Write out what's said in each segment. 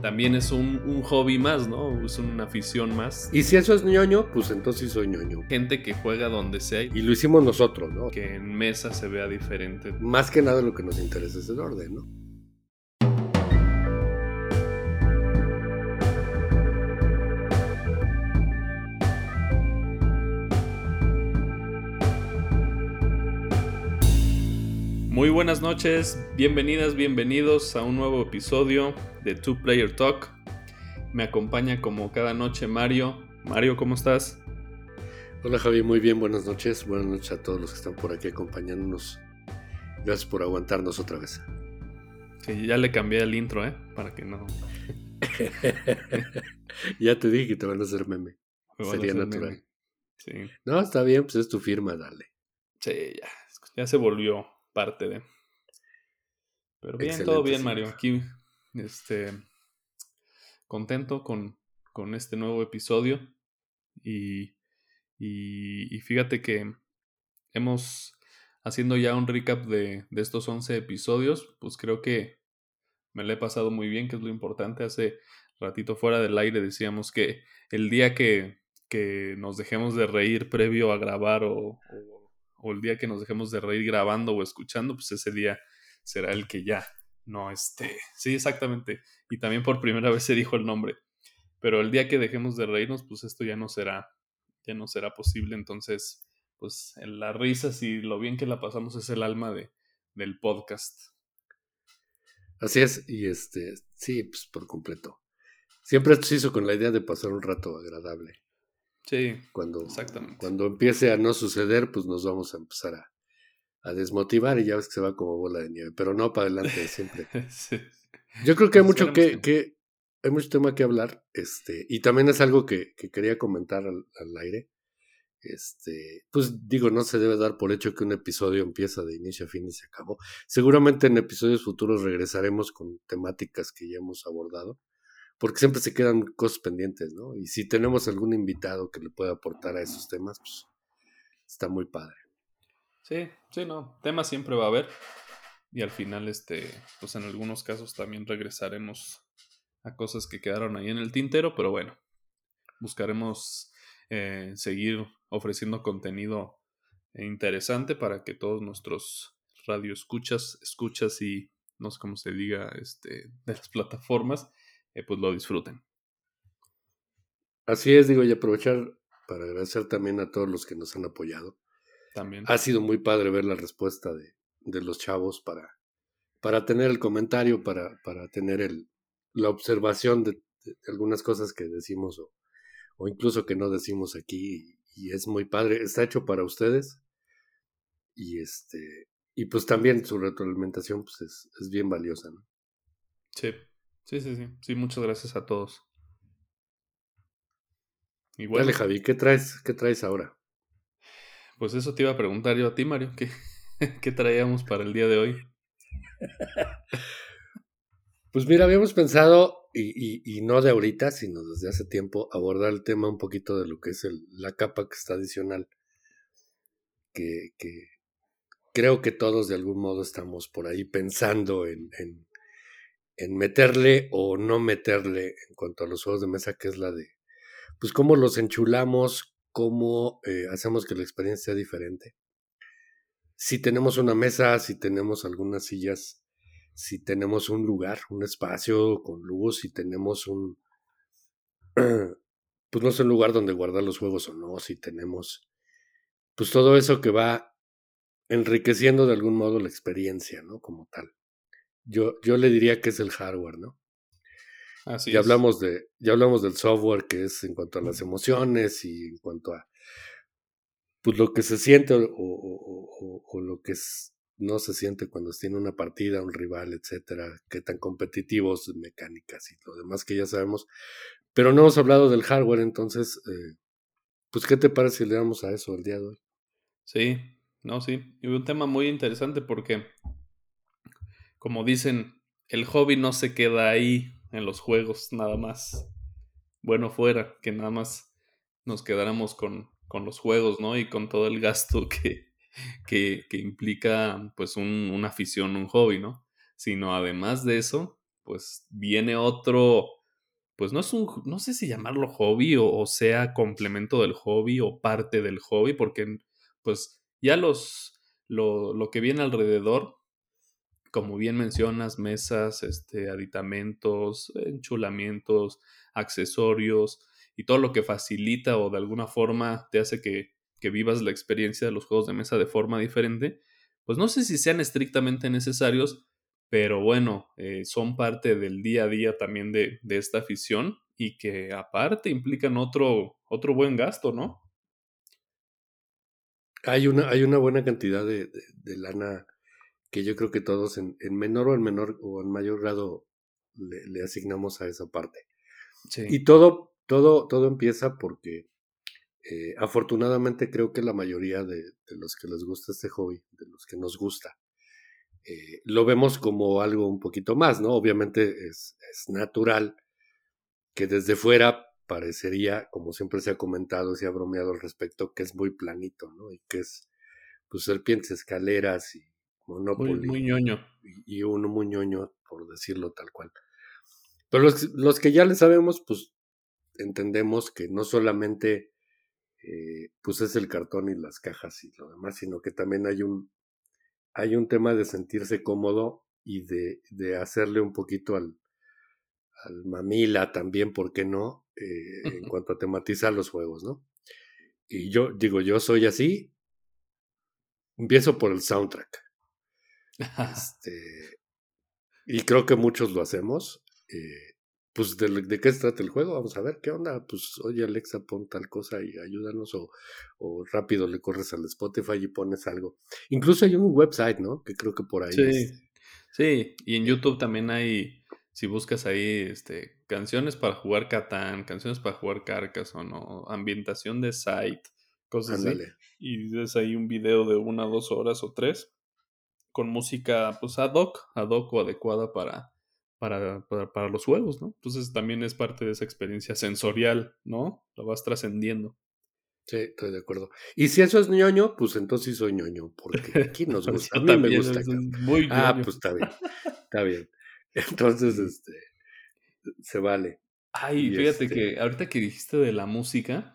también es un, un, hobby más, ¿no? Es una afición más. Y si eso es ñoño, pues entonces soy ñoño. Gente que juega donde sea. Y lo hicimos nosotros, ¿no? Que en mesa se vea diferente. Más que nada lo que nos interesa es el orden, ¿no? Muy buenas noches, bienvenidas, bienvenidos a un nuevo episodio de Two Player Talk. Me acompaña como cada noche Mario. Mario, ¿cómo estás? Hola Javi, muy bien, buenas noches. Buenas noches a todos los que están por aquí acompañándonos. Gracias por aguantarnos otra vez. Sí, ya le cambié el intro, ¿eh? Para que no. ya te dije que te van a hacer meme. Sería natural. Sí. No, está bien, pues es tu firma, dale. Sí, ya. Ya se volvió parte de. Pero bien, todo bien, Mario. Aquí, este, contento con, con este nuevo episodio. Y, y, fíjate que hemos, haciendo ya un recap de, de estos 11 episodios, pues creo que me lo he pasado muy bien, que es lo importante. Hace ratito fuera del aire decíamos que el día que, que nos dejemos de reír previo a grabar o o el día que nos dejemos de reír grabando o escuchando, pues ese día será el que ya no esté. Sí, exactamente. Y también por primera vez se dijo el nombre. Pero el día que dejemos de reírnos, pues esto ya no será, ya no será posible. Entonces, pues la risa y lo bien que la pasamos es el alma de, del podcast. Así es, y este, sí, pues por completo. Siempre esto se hizo con la idea de pasar un rato agradable. Sí, cuando, exactamente. Cuando empiece a no suceder, pues nos vamos a empezar a, a desmotivar y ya ves que se va como bola de nieve, pero no para adelante siempre. Yo creo que hay mucho que, que, hay mucho tema que hablar, este, y también es algo que, que quería comentar al, al, aire. Este, pues digo, no se debe dar por hecho que un episodio empieza de inicio a fin y se acabó. Seguramente en episodios futuros regresaremos con temáticas que ya hemos abordado porque siempre se quedan cosas pendientes, ¿no? Y si tenemos algún invitado que le pueda aportar a esos temas, pues está muy padre. Sí, sí, no, temas siempre va a haber. Y al final, este, pues en algunos casos también regresaremos a cosas que quedaron ahí en el tintero, pero bueno, buscaremos eh, seguir ofreciendo contenido interesante para que todos nuestros radioescuchas, escuchas y no sé cómo se diga, este, de las plataformas, eh, pues lo disfruten. Así es, digo, y aprovechar para agradecer también a todos los que nos han apoyado. También. Ha sido muy padre ver la respuesta de, de los chavos para, para tener el comentario, para, para tener el, la observación de, algunas cosas que decimos o, o, incluso que no decimos aquí. Y, es muy padre. Está hecho para ustedes. Y este. Y pues también su retroalimentación pues es, es bien valiosa, ¿no? Sí. Sí, sí, sí. Sí, muchas gracias a todos. Bueno, Dale, Javi, ¿qué traes, ¿qué traes ahora? Pues eso te iba a preguntar yo a ti, Mario. ¿Qué, qué traíamos para el día de hoy? pues mira, habíamos pensado, y, y, y, no de ahorita, sino desde hace tiempo, abordar el tema un poquito de lo que es el, la capa que está adicional. Que, que creo que todos de algún modo estamos por ahí pensando en, en en meterle o no meterle en cuanto a los juegos de mesa, que es la de, pues cómo los enchulamos, cómo eh, hacemos que la experiencia sea diferente. Si tenemos una mesa, si tenemos algunas sillas, si tenemos un lugar, un espacio con luz, si tenemos un, pues no sé, un lugar donde guardar los juegos o no, si tenemos, pues todo eso que va enriqueciendo de algún modo la experiencia, ¿no? Como tal. Yo, yo le diría que es el hardware, ¿no? Así ya hablamos de, ya hablamos del software que es en cuanto a las emociones y en cuanto a pues lo que se siente o, o, o, lo que es, no se siente cuando tiene una partida, un rival, etcétera, qué tan competitivos, mecánicas y lo demás que ya sabemos. Pero no hemos hablado del hardware, entonces, eh, pues, ¿qué te parece si le damos a eso el día de hoy? Sí, no, sí. Y un tema muy interesante porque como dicen, el hobby no se queda ahí en los juegos nada más. Bueno fuera, que nada más nos quedáramos con, con los juegos, ¿no? Y con todo el gasto que, que, que implica pues un, una afición, un hobby, ¿no? Sino además de eso, pues viene otro, pues no es un, no sé si llamarlo hobby o, sea complemento del hobby o parte del hobby, porque pues ya los, lo, lo que viene alrededor, como bien mencionas, mesas, este, aditamentos, enchulamientos, accesorios y todo lo que facilita o de alguna forma te hace que, que vivas la experiencia de los juegos de mesa de forma diferente, pues no sé si sean estrictamente necesarios, pero bueno, eh, son parte del día a día también de, esta afición y que aparte implican otro, otro buen gasto, ¿no? Hay una, hay una buena cantidad de, lana que yo creo que todos en, menor o en menor o en mayor grado le, asignamos a esa parte. Y todo, todo, todo empieza porque eh, afortunadamente creo que la mayoría de, los que les gusta este hobby, de los que nos gusta, eh, lo vemos como algo un poquito más, ¿no? Obviamente es, natural que desde fuera parecería, como siempre se ha comentado, se ha bromeado al respecto, que es muy planito, ¿no? Y que es, pues, serpientes, escaleras y Monopoly. Muy, ñoño. Y, uno muy ñoño, por decirlo tal cual. Pero los, los que ya le sabemos, pues, entendemos que no solamente eh, pues es el cartón y las cajas y lo demás, sino que también hay un, hay un tema de sentirse cómodo y de, de hacerle un poquito al, al mamila también, ¿por qué no? Eh, en cuanto a tematizar los juegos, ¿no? Y yo digo, yo soy así, empiezo por el soundtrack. Este, y creo que muchos lo hacemos. Eh, pues de, qué se trata el juego, vamos a ver qué onda, pues oye Alexa, pon tal cosa y ayúdanos o, o rápido le corres al Spotify y pones algo. Incluso hay un website, ¿no? Que creo que por ahí. Sí, sí, y en YouTube también hay, si buscas ahí, este, canciones para jugar Catán, canciones para jugar Carcassonne o ambientación de site, cosas así. Y ves ahí un video de una, dos horas o tres con música pues ad hoc, ad hoc o adecuada para para, para, los juegos, ¿no? Entonces también es parte de esa experiencia sensorial, ¿no? Lo vas trascendiendo. Sí, estoy de acuerdo. Y si eso es ñoño, pues entonces soy ñoño, porque aquí nos gusta. A mí me gusta. muy ah, pues está bien. Está bien. Entonces, este, se vale. Ay, fíjate este que ahorita que dijiste de la música,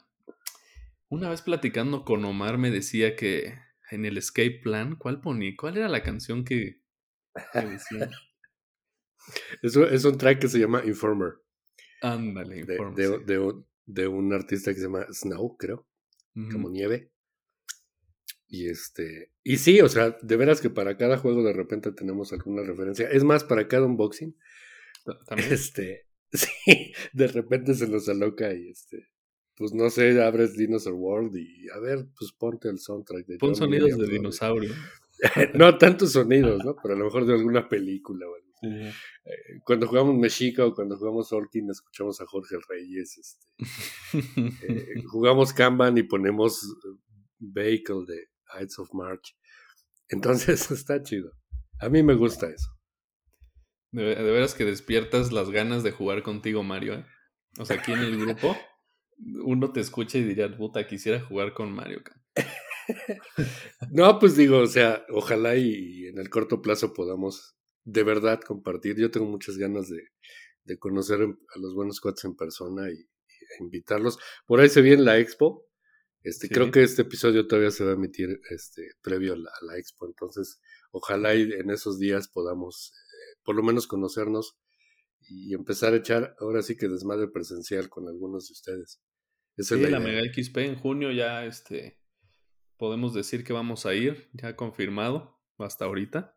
una vez platicando con Omar me decía que en el Escape Plan, ¿cuál poní? ¿Cuál era la canción que, que decía? Es, es un track que se llama Informer. Ándale, Informer. De, de, de, un artista que se llama Snow, creo. Como nieve. Y este. Y sí, o sea, de veras que para cada juego de repente tenemos alguna referencia. Es más, para cada unboxing. ¿También? Este. Sí, de repente se nos aloca y este. Pues no sé, abres Dinosaur World y a ver, pues ponte el soundtrack de Pon sonidos de dinosaurio. no tantos sonidos, ¿no? Pero a lo mejor de alguna película o algo. Eh, cuando jugamos Mexica o cuando jugamos Orkin, escuchamos a Jorge Reyes. Este, eh, jugamos Kanban y ponemos eh, Vehicle de Heights of March. Entonces está chido. A mí me gusta eso. De, veras que despiertas las ganas de jugar contigo, Mario. O sea, aquí en el grupo, uno te escucha y diría, puta, quisiera jugar con Mario. no, pues digo, o sea, ojalá y en el corto plazo podamos de verdad compartir. Yo tengo muchas ganas de, de conocer a los buenos cuates en persona y, invitarlos. Por ahí se viene la expo. Este, Creo que este episodio todavía se va a emitir este, previo a la, expo. Entonces, ojalá y en esos días podamos eh, por lo menos conocernos y empezar a echar ahora sí que desmadre presencial con algunos de ustedes. Esa sí, la, la Mega XP en junio ya este, podemos decir que vamos a ir, ya confirmado hasta ahorita.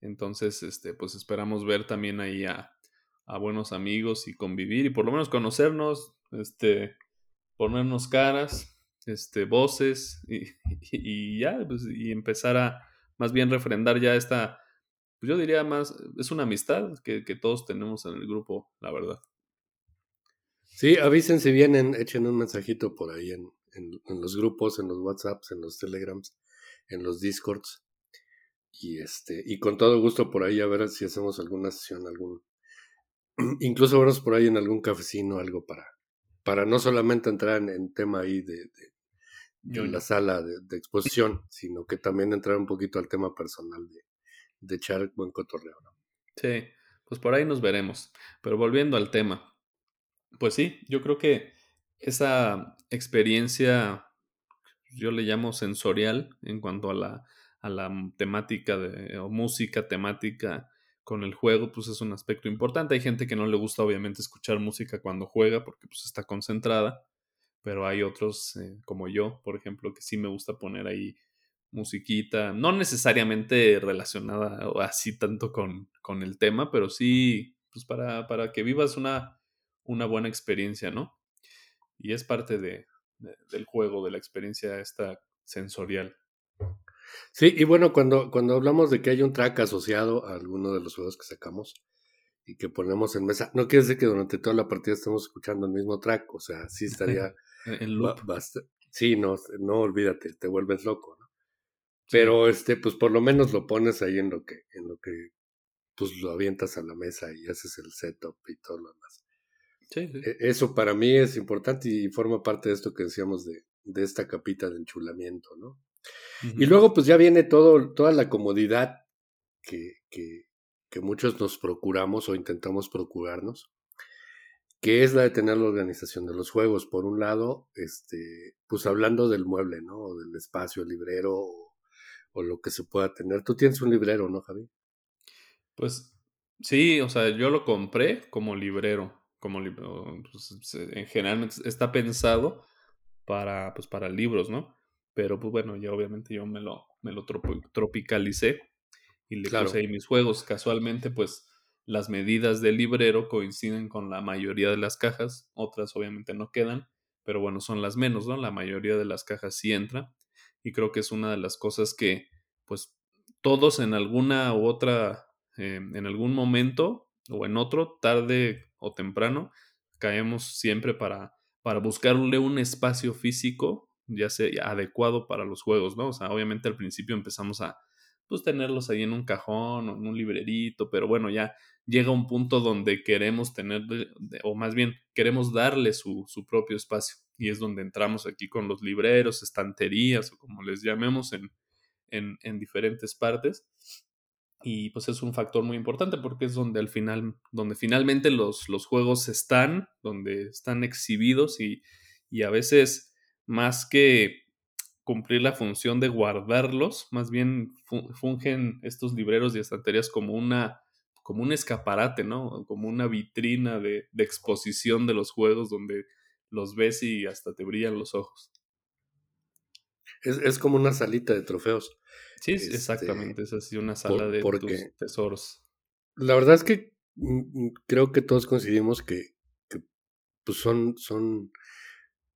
Entonces, este, pues esperamos ver también ahí a, buenos amigos y convivir y por lo menos conocernos, este, ponernos caras, este, voces y, ya, pues, y empezar a más bien refrendar ya esta, pues yo diría más, es una amistad que, todos tenemos en el grupo, la verdad. Sí, avisen si vienen, echen un mensajito por ahí en, en los grupos, en los WhatsApps, en los Telegrams, en los Discords. Y este, y con todo gusto por ahí a ver si hacemos alguna sesión, algún, incluso vernos por ahí en algún cafecino, algo para, para no solamente entrar en, tema ahí de, de, la sala de, exposición, sino que también entrar un poquito al tema personal de, de echar buen cotorreo. Sí, pues por ahí nos veremos. Pero volviendo al tema, pues sí, yo creo que esa experiencia, yo le llamo sensorial en cuanto a la, a la temática de, o música temática con el juego, pues es un aspecto importante. Hay gente que no le gusta obviamente escuchar música cuando juega porque pues está concentrada, pero hay otros eh, como yo, por ejemplo, que sí me gusta poner ahí musiquita, no necesariamente relacionada o así tanto con, con el tema, pero sí pues para, para que vivas una, una buena experiencia, ¿no? Y es parte de, del juego, de la experiencia esta sensorial. Sí, y bueno, cuando, cuando hablamos de que hay un track asociado a alguno de los juegos que sacamos y que ponemos en mesa, no quiere decir que durante toda la partida estemos escuchando el mismo track, o sea, sí estaría... en loop. Sí, no, no olvídate, te vuelves loco, ¿no? Pero este, pues por lo menos lo pones ahí en lo que, en lo que, pues lo avientas a la mesa y haces el setup y todo lo demás. Sí, sí. E, eso para mí es importante y forma parte de esto que decíamos de, de esta capita de enchulamiento, ¿no? Y luego pues ya viene todo, toda la comodidad que, que, que, muchos nos procuramos o intentamos procurarnos, que es la de tener la organización de los juegos. Por un lado, este, pues hablando del mueble, ¿no? O del espacio, el librero o, lo que se pueda tener. Tú tienes un librero, ¿no, Javi? Pues sí, o sea, yo lo compré como librero. Como pues, en general está pensado para, pues, para libros, ¿no? Pero pues bueno, ya obviamente yo me lo, me lo tropicalicé y le puse ahí mis juegos. Casualmente, pues las medidas del librero coinciden con la mayoría de las cajas, otras obviamente no quedan, pero bueno, son las menos, ¿no? La mayoría de las cajas sí entra y creo que es una de las cosas que pues todos en alguna u otra, eh, en algún momento o en otro, tarde o temprano, caemos siempre para, para buscarle un espacio físico ya sea adecuado para los juegos, ¿no? O sea, obviamente al principio empezamos a pues tenerlos ahí en un cajón o en un librerito, pero bueno, ya llega un punto donde queremos tener, o más bien queremos darle su, su propio espacio. Y es donde entramos aquí con los libreros, estanterías o como les llamemos en, en, en diferentes partes. Y pues es un factor muy importante porque es donde al final, donde finalmente los, los juegos están, donde están exhibidos y, y a veces más que cumplir la función de guardarlos, más bien fungen estos libreros y estanterías como una como un escaparate, ¿no? Como una vitrina de, exposición de los juegos donde los ves y hasta te brillan los ojos. Es, como una salita de trofeos. Sí, este, exactamente, es así una sala de tesoros. La verdad es que mm, mm, creo que todos coincidimos que, pues son, son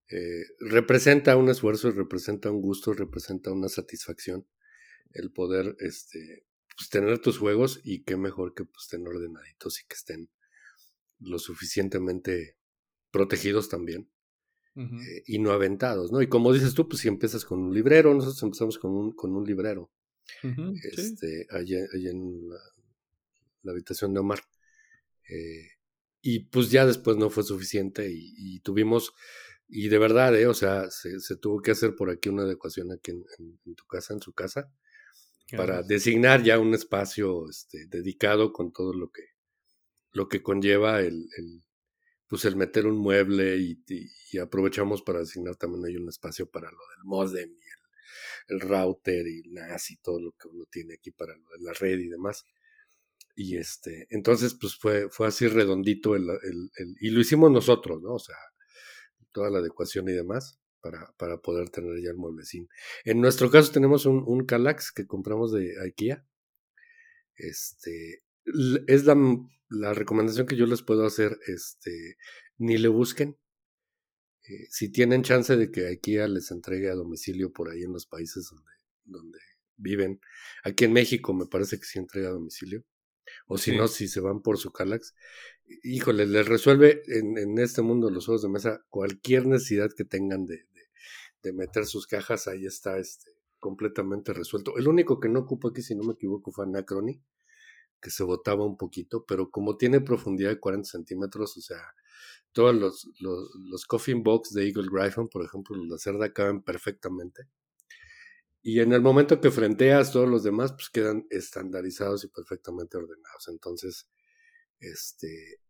eh, representa un esfuerzo, representa un gusto, representa una satisfacción el poder este, pues, tener tus juegos y qué mejor que pues, estén ordenaditos y que estén lo suficientemente protegidos también eh, y no aventados, ¿no? Y como dices tú, pues si empiezas con un librero, nosotros empezamos con un, con un librero, este, allá, en la, habitación de Omar. Eh, y pues ya después no fue suficiente y tuvimos y de verdad, ¿eh? o sea, se, se, tuvo que hacer por aquí una adecuación aquí en, en, tu casa, en su casa, para designar ya un espacio este, dedicado con todo lo que, lo que conlleva el, el pues el meter un mueble y, y, aprovechamos para designar también hay un espacio para lo del modem y el, el, router y el NAS y todo lo que uno tiene aquí para lo de la red y demás. Y este, entonces pues fue, fue así redondito el, el, el, y lo hicimos nosotros, ¿no? O sea, toda la adecuación y demás para, para poder tener ya el mueblecín. En nuestro caso tenemos un, un Calax que compramos de IKEA. Este, es la, la, recomendación que yo les puedo hacer, este, ni le busquen. Eh, si tienen chance de que IKEA les entregue a domicilio por ahí en los países donde, donde viven, aquí en México me parece que sí entrega a domicilio, o si no, si se van por su Calax, híjole, les resuelve en, en, este mundo los juegos de mesa cualquier necesidad que tengan de, de, meter sus cajas, ahí está este, completamente resuelto. El único que no ocupa aquí, si no me equivoco, fue Anacrony, que se botaba un poquito, pero como tiene profundidad de 40 centímetros, o sea, todos los, los, los coffin box de Eagle Gryphon, por ejemplo, los de cerda caben perfectamente. Y en el momento que frenteas todos los demás, pues quedan estandarizados y perfectamente ordenados. Entonces, Este,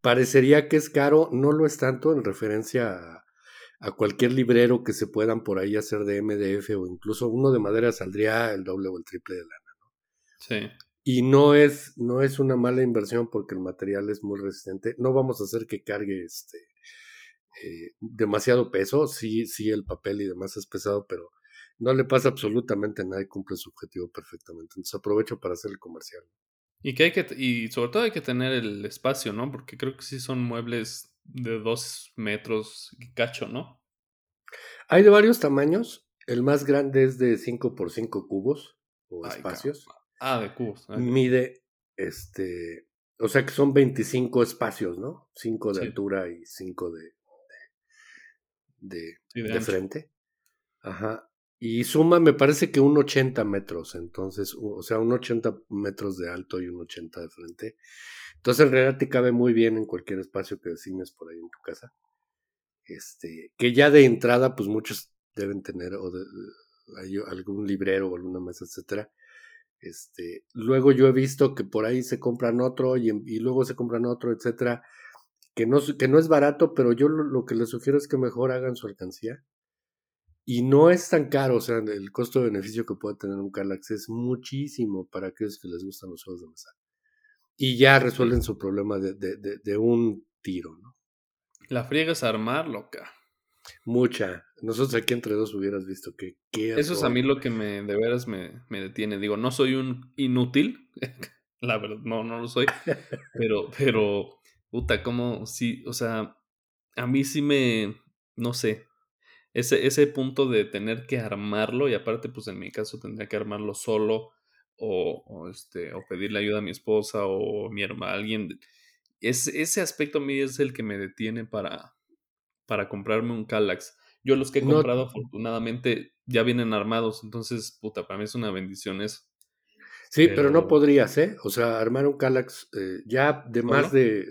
parecería que es caro, no lo es tanto en referencia a, a, cualquier librero que se puedan por ahí hacer de MDF o incluso uno de madera saldría el doble o el triple de lana, ¿no? Sí. Y no es, no es una mala inversión porque el material es muy resistente. No vamos a hacer que cargue este eh, demasiado peso. Sí, sí, el papel y demás es pesado, pero no le pasa absolutamente nada y cumple su objetivo perfectamente. Entonces aprovecho para hacer el comercial. Y que hay que, y sobre todo hay que tener el espacio, ¿no? Porque creo que sí son muebles de dos metros y cacho, ¿no? Hay de varios tamaños. El más grande es de 5 por 5 cubos o espacios. Ah, de cubos. Mide, este, o sea que son 25 espacios, ¿no? 5 de altura y 5 de, de, de, frente. Ajá. Y suma, me parece que un 80 metros, entonces, o sea, un 80 metros de alto y un 80 de frente. Entonces, en realidad te cabe muy bien en cualquier espacio que designes por ahí en tu casa. Este, que ya de entrada, pues muchos deben tener o de, algún librero o alguna mesa, etcétera. Este, luego yo he visto que por ahí se compran otro y, luego se compran otro, etcétera, que no, que no es barato, pero yo lo que les sugiero es que mejor hagan su alcancía y no es tan caro, o sea, el costo-beneficio que puede tener un Calax es muchísimo para aquellos que les gustan los juegos de mesa. Y ya resuelven su problema de, de, de, un tiro, ¿no? La friega es armar, loca. Mucha. Nosotros aquí entre dos hubieras visto que... Eso es a mí lo que me, de veras me, me detiene. Digo, no soy un inútil, la verdad, no, no lo soy, pero, pero, puta, como si, o sea, a mí sí me, no sé, ese, ese punto de tener que armarlo, y aparte, pues en mi caso tendría que armarlo solo, o, este, o pedirle ayuda a mi esposa o mi hermana, alguien. Es, ese aspecto a mí es el que me detiene para, para comprarme un Calax. Yo los que he comprado, afortunadamente, ya vienen armados, entonces, puta, para mí es una bendición eso. Sí, pero, no podrías, ¿eh? O sea, armar un Calax eh, ya de más de,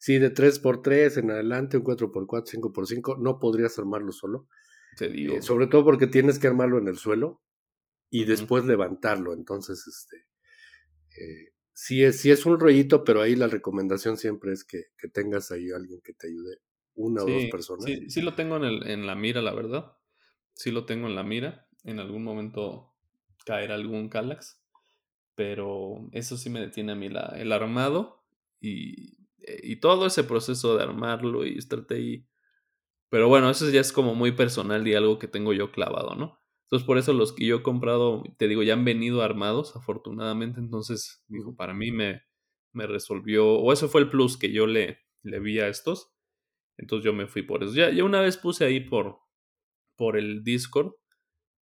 Sí, de 3x3 en adelante, un 4x4, 5x5, no podrías armarlo solo. Te digo. Eh, sobre todo porque tienes que armarlo en el suelo y después levantarlo. Entonces, este. Eh, sí, es, sí es un rollito, pero ahí la recomendación siempre es que, tengas ahí alguien que te ayude, una o dos personas. Sí, sí lo tengo en, el, en la mira, la verdad. Sí lo tengo en la mira. En algún momento caerá algún Calax. Pero eso sí me detiene a mí la, el armado y y todo ese proceso de armarlo y estarte ahí. Pero bueno, eso ya es como muy personal y algo que tengo yo clavado, ¿no? Entonces, por eso los que yo he comprado, te digo, ya han venido armados, afortunadamente. Entonces, digo, para mí me, me resolvió, o eso fue el plus que yo le, le vi a estos. Entonces yo me fui por eso. Ya, ya una vez puse ahí por, por el Discord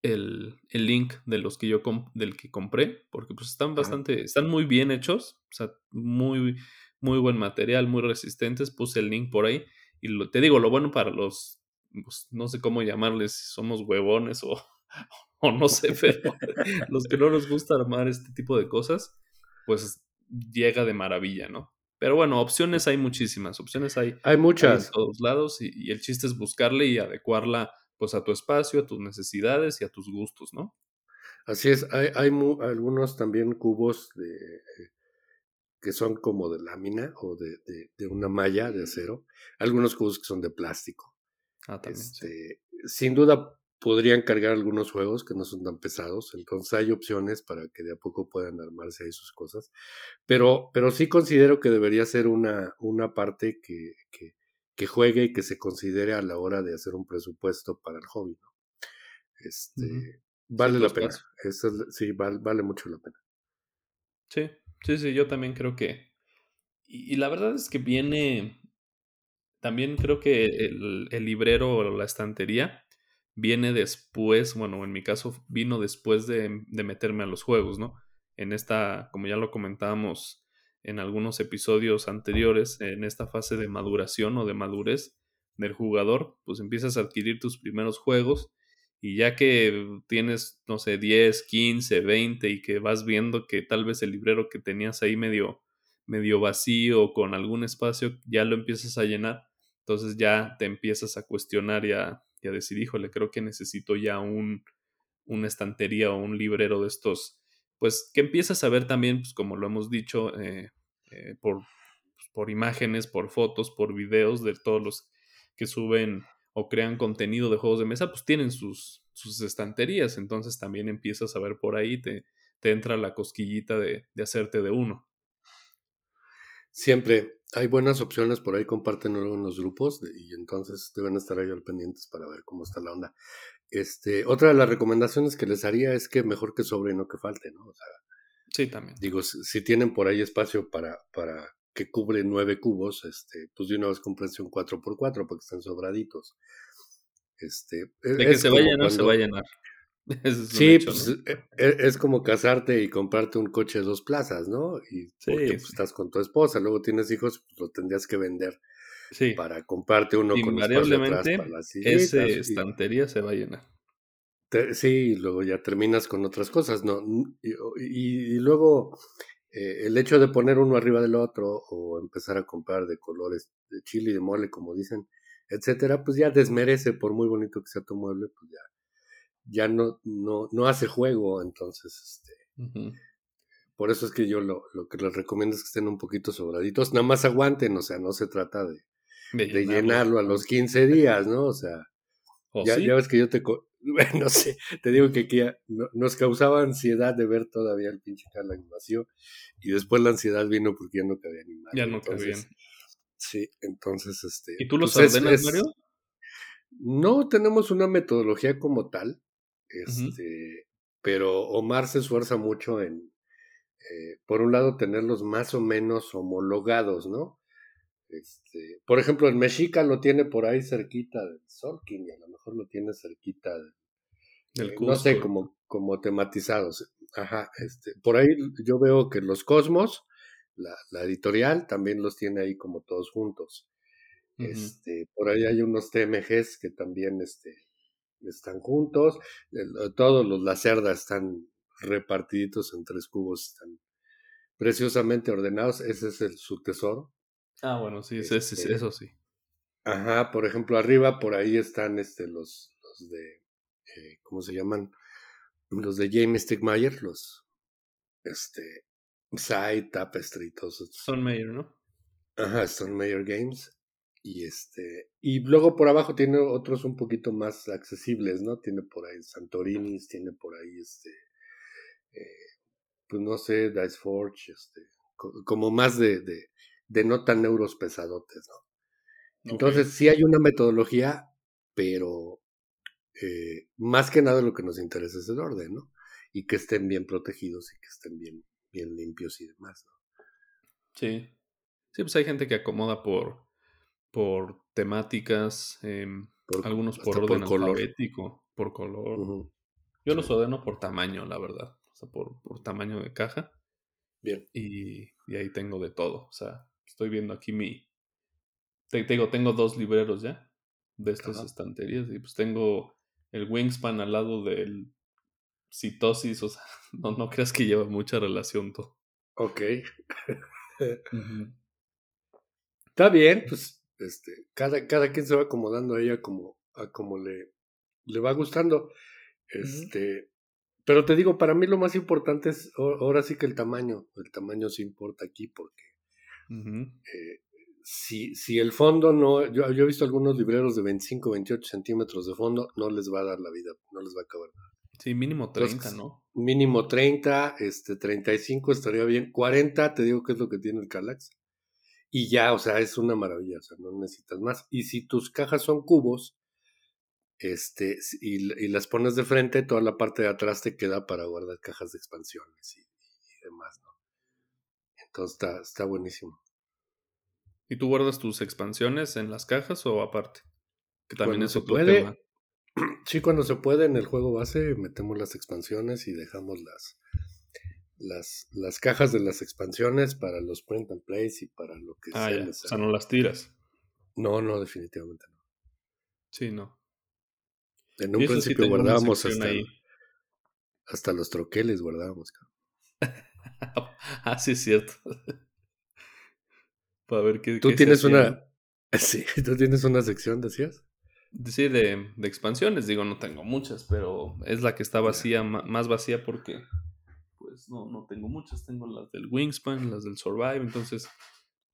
el, el link de los que yo del que compré, porque pues están bastante, están muy bien hechos, o sea, muy, muy buen material, muy resistentes. Puse el link por ahí. Y te digo, lo bueno para los, pues, no sé cómo llamarles, si somos huevones o, o no sé, pero los que no nos gusta armar este tipo de cosas, pues llega de maravilla, ¿no? Pero bueno, opciones hay muchísimas, opciones hay, hay muchas en todos lados y, el chiste es buscarle y adecuarla pues a tu espacio, a tus necesidades y a tus gustos, ¿no? Así es, hay, hay algunos también cubos de, que son como de lámina o de, de, una malla de acero, algunos cubos que son de plástico. Ah, este, Sin duda podrían cargar algunos juegos que no son tan pesados, entonces hay opciones para que de a poco puedan armarse ahí sus cosas, pero, pero sí considero que debería ser una, una parte que, que, juegue y que se considere a la hora de hacer un presupuesto para el hobby. ¿no? Este, Vale la pena, sí, vale, vale mucho la pena. Sí, Sí, sí, yo también creo que... Y, la verdad es que viene... También creo que el, el librero o la estantería viene después, bueno, en mi caso vino después de, de, meterme a los juegos, ¿no? En esta, como ya lo comentábamos en algunos episodios anteriores, en esta fase de maduración o de madurez del jugador, pues empiezas a adquirir tus primeros juegos y ya que tienes, no sé, 10, 15, 20 y que vas viendo que tal vez el librero que tenías ahí medio, medio vacío con algún espacio, ya lo empiezas a llenar, entonces ya te empiezas a cuestionar y a, decir, híjole, creo que necesito ya un, una estantería o un librero de estos, pues que empiezas a ver también, pues como lo hemos dicho, eh, eh, por, pues, por imágenes, por fotos, por videos de todos los que suben o crean contenido de juegos de mesa, pues tienen sus, sus estanterías. Entonces también empiezas a ver por ahí, te, te entra la cosquillita de, de hacerte de uno. Siempre hay buenas opciones por ahí, comparten luego en los grupos y entonces deben estar ahí al pendientes para ver cómo está la onda. Este, otra de las recomendaciones que les haría es que mejor que sobre y no que falte, ¿no? O sea, sí, también. Digo, si, tienen por ahí espacio para, para que cubre nueve cubos, este, pues de una vez comprense un 4x4 porque están sobraditos. Este, de que se va a llenar, se va a llenar. sí, pues e, e, es, como casarte y comprarte un coche de dos plazas, ¿no? Y porque pues, estás con tu esposa, luego tienes hijos, pues lo tendrías que vender para comprarte uno con las esa estantería se va a llenar. sí, y luego ya terminas con otras cosas, ¿no? Y, luego eh, el hecho de poner uno arriba del otro o empezar a comprar de colores de chile y de mole, como dicen, etcétera, pues ya desmerece, por muy bonito que sea tu mueble, pues ya ya no, no, no hace juego, entonces, este, por eso es que yo lo, lo, que les recomiendo es que estén un poquito sobraditos, nada más aguanten, o sea, no se trata de, de, llenarlo, a los 15 días, ¿no? O sea, ya, ya, ves que yo te, no sé, te digo que aquí nos causaba ansiedad de ver todavía el pinche Carla vacío, y después la ansiedad vino porque ya no cabía ni. Ya no cabía. Sí, entonces, este. ¿Y tú los pues ordenas, Mario? No tenemos una metodología como tal. Este, Pero Omar se esfuerza mucho en, eh, por un lado, tenerlos más o menos homologados, ¿no? Este, por ejemplo, el Mexica lo tiene por ahí cerquita del Solkin y a lo mejor lo tiene cerquita del, eh, no sé, como, como tematizados. Ajá, este, por ahí yo veo que los Cosmos, la, la editorial, también los tiene ahí como todos juntos. Este, por ahí hay unos TMGs que también este, están juntos, todos los lacerdas están repartiditos en tres cubos, están preciosamente ordenados, ese es el, su tesoro. Ah, bueno, sí, este, eso sí. Ajá, por ejemplo, arriba por ahí están este, los, los de, eh, ¿cómo se llaman? Los de James Stigmeyer, los, este, Side, Tapestry, todos Son Mayer, ¿no? Ajá, Stone Mayer Games. Y este, y luego por abajo tiene otros un poquito más accesibles, ¿no? Tiene por ahí Santorinis, tiene por ahí este, eh, pues no sé, Dice Forge, este, como más de, de, de no tan euros pesadotes, ¿no? Entonces sí hay una metodología, pero eh, más que nada lo que nos interesa es el orden, ¿no? Y que estén bien protegidos y que estén bien, bien limpios y demás, ¿no? Sí. Sí, pues hay gente que acomoda por, por temáticas, em, algunos por orden alfabético, por color. Yo los ordeno por tamaño, la verdad. O sea, por, por tamaño de caja. Bien. Y, y, ahí tengo de todo. O sea, estoy viendo aquí mi. Te, digo, tengo dos libreros ya de estas estanterías. Y pues tengo el Wingspan al lado del citosis. O sea, no, no creas que lleva mucha relación todo. Ok. Está bien, pues este, cada, cada quien se va acomodando a ella como, a como le, le va gustando. Este, pero te digo, para mí lo más importante es ahora sí que el tamaño. El tamaño sí importa aquí porque eh, si, si el fondo no, yo, yo, he visto algunos libreros de 25, 28 centímetros de fondo, no les va a dar la vida, no les va a acabar nada. Sí, mínimo 30, ¿no? Mínimo 30, este, 35 estaría bien. 40, te digo que es lo que tiene el Calax y ya, o sea, es una maravilla, o sea, no necesitas más. Y si tus cajas son cubos, este, y, las pones de frente, toda la parte de atrás te queda para guardar cajas de expansiones y. Entonces está, está buenísimo. ¿Y tú guardas tus expansiones en las cajas o aparte? Que también cuando se puede. Sí, cuando se puede en el juego base metemos las expansiones y dejamos las, las, las cajas de las expansiones para los print and plays y para lo que ah, sea. O sea, no las tiras. No, no, definitivamente no. Sí, no. En un principio guardábamos hasta, hasta los troqueles guardábamos. ah, sí, es cierto. Para ver qué. Tú tienes una. Sí, tú tienes una sección, decías. Sí, de, de, expansiones, digo, no tengo muchas, pero es la que está vacía, más vacía porque pues no, no tengo muchas, tengo las del Wingspan, las del Survive, entonces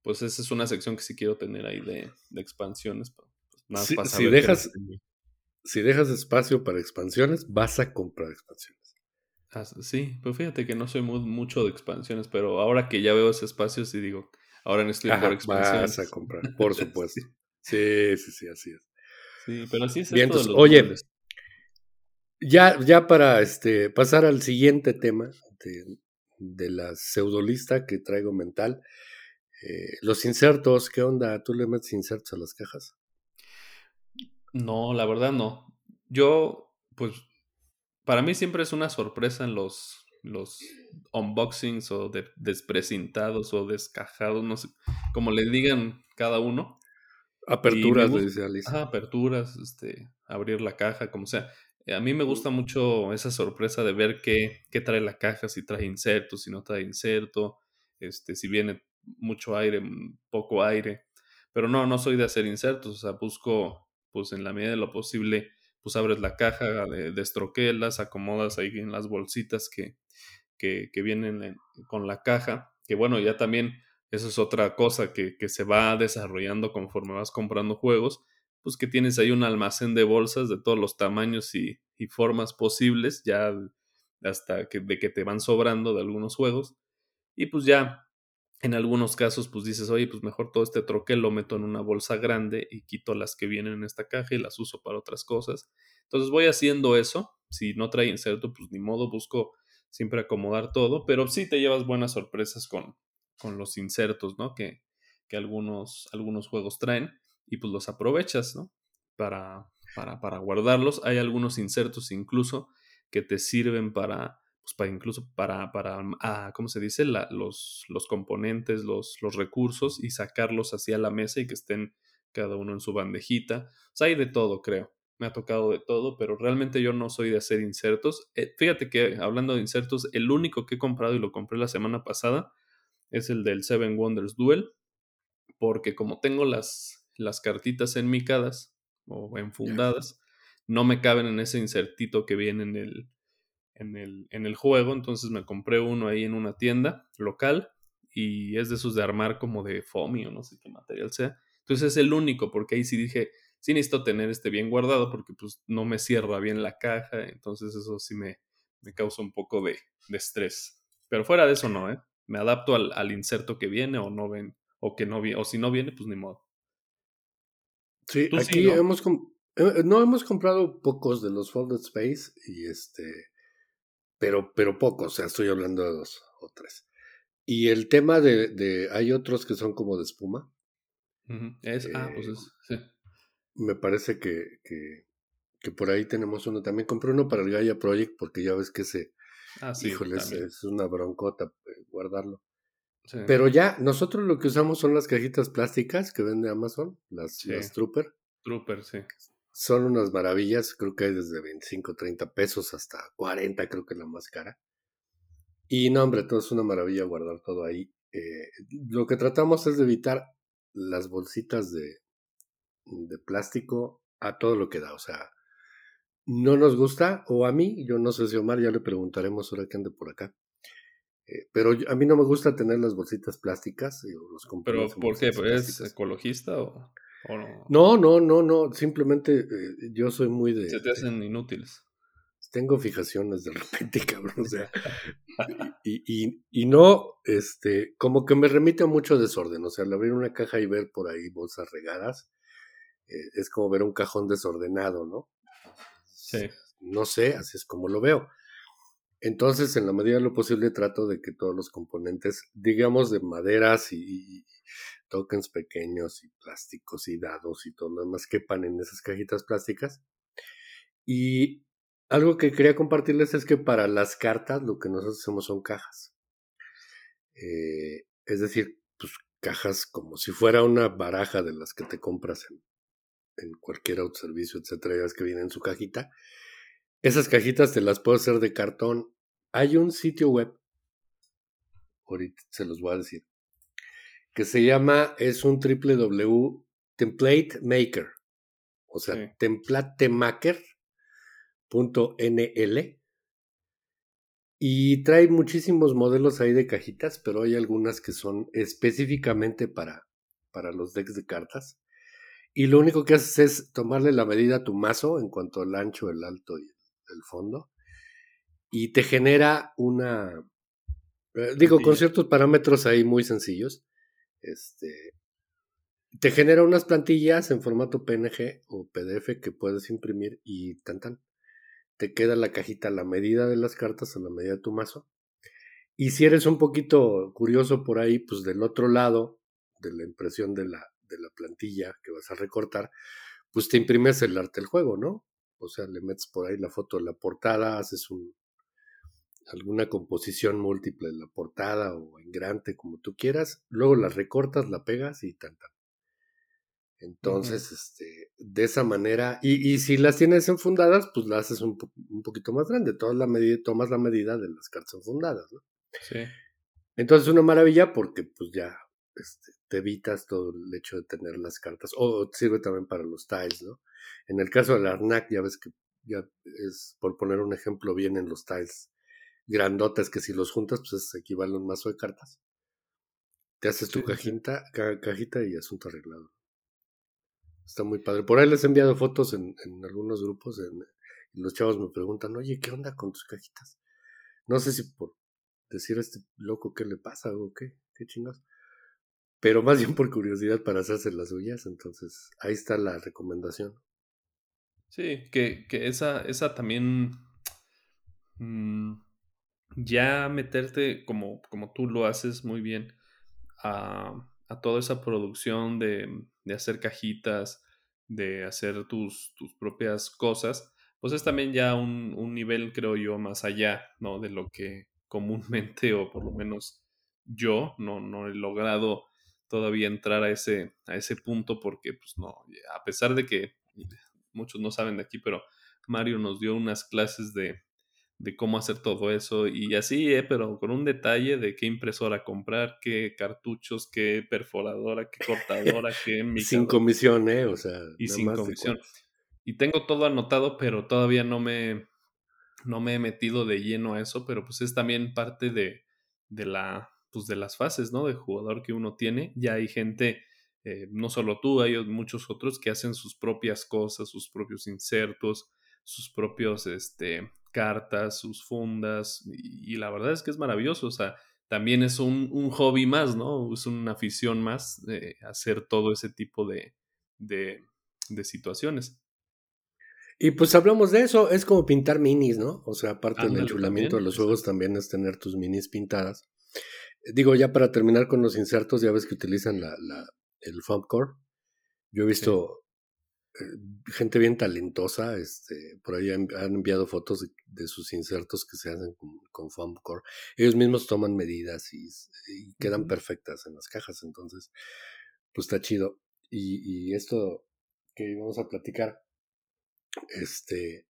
pues esa es una sección que sí quiero tener ahí de, expansiones. Pues, si, dejas, si dejas espacio para expansiones, vas a comprar expansiones. Ah, sí, pues fíjate que no soy muy, mucho de expansiones, pero ahora que ya veo ese espacio, sí digo, ahora necesito por expansiones. Vas a comprar, por supuesto. sí, sí, sí, así es. Sí, pero así es. Bien, oye, ya, ya para este, pasar al siguiente tema de, la pseudolista que traigo mental, eh, los insertos, ¿qué onda? ¿Tú le metes insertos a las cajas? No, la verdad no. Yo, pues, para mí siempre es una sorpresa en los, los unboxings o de, desprecintados o descajados, no sé, como le digan cada uno. Aperturas, le aperturas, este, abrir la caja, como sea. A mí me gusta mucho esa sorpresa de ver qué, qué trae la caja, si trae inserto, si no trae inserto, este, si viene mucho aire, mm, poco aire. Pero no, no soy de hacer insertos, o sea, busco, pues en la medida de lo posible, pues abres la caja, de, destroquelas, acomodas ahí en las bolsitas que, que, que vienen con la caja, que bueno, ya también eso es otra cosa que, que se va desarrollando conforme vas comprando juegos, pues que tienes ahí un almacén de bolsas de todos los tamaños y, y formas posibles, ya hasta que, de que te van sobrando de algunos juegos. Y pues ya en algunos casos, pues dices, oye, pues mejor todo este troquel lo meto en una bolsa grande y quito las que vienen en esta caja y las uso para otras cosas. Entonces voy haciendo eso. Si no trae inserto, pues ni modo, busco siempre acomodar todo, pero sí te llevas buenas sorpresas con, con los insertos, ¿no? Que, que algunos, algunos juegos traen y pues los aprovechas, ¿no? Para, para, para guardarlos. Hay algunos insertos incluso que te sirven para pues para incluso para, para ah, ¿cómo se dice? los, los componentes, los, los recursos y sacarlos hacia la mesa y que estén cada uno en su bandejita. O sea, hay de todo, creo. Me ha tocado de todo, pero realmente yo no soy de hacer insertos. Eh, fíjate que hablando de insertos, el único que he comprado y lo compré la semana pasada es el del Seven Wonders Duel, porque como tengo las, las cartitas enmicadas o enfundadas, no me caben en ese insertito que viene en el, en el, en el juego, entonces me compré uno ahí en una tienda local y es de esos de armar como de foamy o no sé qué material sea. Entonces es el único, porque ahí sí dije, sí necesito tener este bien guardado porque pues no me cierra bien la caja, entonces eso sí me, me causa un poco de, de, estrés. Pero fuera de eso no, ¿eh? Me adapto al, al inserto que viene o no ven, o que no viene, o si no viene, pues ni modo. Sí, aquí hemos eh, no hemos comprado pocos de los Folded Space y este pero, pero poco, o sea, estoy hablando de dos o tres. Y el tema de, de hay otros que son como de espuma. es, ah, pues es, sí. Me parece que, que, que, por ahí tenemos uno. También compré uno para el Gaia Project porque ya ves que ese, ah, sí, híjole, es, una broncota eh, guardarlo. Pero ya, nosotros lo que usamos son las cajitas plásticas que vende Amazon, las, las Trooper. Trooper, sí son unas maravillas, creo que hay desde 25, 30 pesos hasta 40, creo que es la más cara. Y no, hombre, todo es una maravilla guardar todo ahí. Eh, lo que tratamos es de evitar las bolsitas de, de plástico a todo lo que da, o sea, no nos gusta, o a mí, yo no sé si Omar ya le preguntaremos ahora que ande por acá. Eh, pero a mí no me gusta tener las bolsitas plásticas. Los ¿Pero por qué? ¿Es ecologista o...? No? no, no, no, simplemente eh, yo soy muy de... Se te hacen inútiles. Tengo fijaciones de repente, cabrón, o sea, y, y, y, no, este, como que me remite a mucho desorden, o sea, al abrir una caja y ver por ahí bolsas regadas, eh, es como ver un cajón desordenado, ¿no? Sí. No sé, así es como lo veo. Entonces, en la medida de lo posible, trato de que todos los componentes, digamos, de maderas y, tokens pequeños y plásticos y dados y todo lo demás quepan en esas cajitas plásticas. Y algo que quería compartirles es que para las cartas lo que nosotros hacemos son cajas. Eh, es decir, pues cajas como si fuera una baraja de las que te compras en, cualquier autoservicio, etcétera, que vienen en su cajita. Esas cajitas te las puedo hacer de cartón. Hay un sitio web, ahorita se los voy a decir, que se llama, es un www template maker, o sea, sí. templatemaker.nl. Y trae muchísimos modelos ahí de cajitas, pero hay algunas que son específicamente para, para los decks de cartas. Y lo único que haces es tomarle la medida a tu mazo en cuanto al ancho, el alto y el fondo. Y te genera una. Eh, digo, con ciertos parámetros ahí muy sencillos. Este. Te genera unas plantillas en formato PNG o PDF que puedes imprimir y tan tan. Te queda la cajita a la medida de las cartas, a la medida de tu mazo. Y si eres un poquito curioso por ahí, pues del otro lado de la impresión de la, de la plantilla que vas a recortar, pues te imprimes el arte del juego, ¿no? O sea, le metes por ahí la foto de la portada, haces un, alguna composición múltiple la portada o en grande, como tú quieras, luego la recortas, la pegas y tan Entonces, este, de esa manera, y, y, si las tienes enfundadas, pues las haces un, un poquito más grande, toda la medida, tomas la medida de las cartas enfundadas, ¿no? Sí. Entonces, una maravilla porque pues ya este, te evitas todo el hecho de tener las cartas. O sirve también para los tiles, ¿no? En el caso del Arnak, ya ves que ya es, por poner un ejemplo, vienen los tiles grandotes que si los juntas, pues equivale a un mazo de cartas. Te haces tu cajita, cajita y asunto arreglado. Está muy padre. Por ahí les he enviado fotos en, en algunos grupos y los chavos me preguntan, oye, ¿qué onda con tus cajitas? No sé si por decir a este loco qué le pasa o qué, qué chingados pero más bien por curiosidad para hacerse las suyas, entonces ahí está la recomendación. Sí, que, que esa, esa también mm, ya meterte como, como tú lo haces muy bien a, a toda esa producción de, de, hacer cajitas, de hacer tus, tus propias cosas, pues es también ya un, un nivel, creo yo, más allá, ¿no? De lo que comúnmente, o por lo menos yo, no, no he logrado todavía entrar a ese, a ese punto porque, pues no, a pesar de que muchos no saben de aquí, pero Mario nos dio unas clases de, de cómo hacer todo eso y así, eh, pero con un detalle de qué impresora comprar, qué cartuchos, qué perforadora, qué cortadora, qué... Sin comisión, ¿eh? O sea... Y sin comisión. Y tengo todo anotado, pero todavía no me, no me he metido de lleno a eso, pero pues es también parte de, de la pues, de las fases, ¿no? De jugador que uno tiene. Ya hay gente, eh, no solo tú, hay muchos otros que hacen sus propias cosas, sus propios insertos, sus propios, este, cartas, sus fundas. Y, la verdad es que es maravilloso. O sea, también es un, un hobby más, ¿no? Es una afición más de hacer todo ese tipo de, de, de situaciones. Y pues hablamos de eso, es como pintar minis, ¿no? O sea, aparte del enchulamiento de los juegos, también es tener tus minis pintadas. Digo, ya para terminar con los insertos, ya ves que utilizan la, la, el foam core. Yo he visto eh, gente bien talentosa, este, por ahí han, enviado fotos de, sus insertos que se hacen con, con foam core. Ellos mismos toman medidas y, quedan perfectas en las cajas, entonces, pues está chido. Y, y esto que vamos a platicar, este,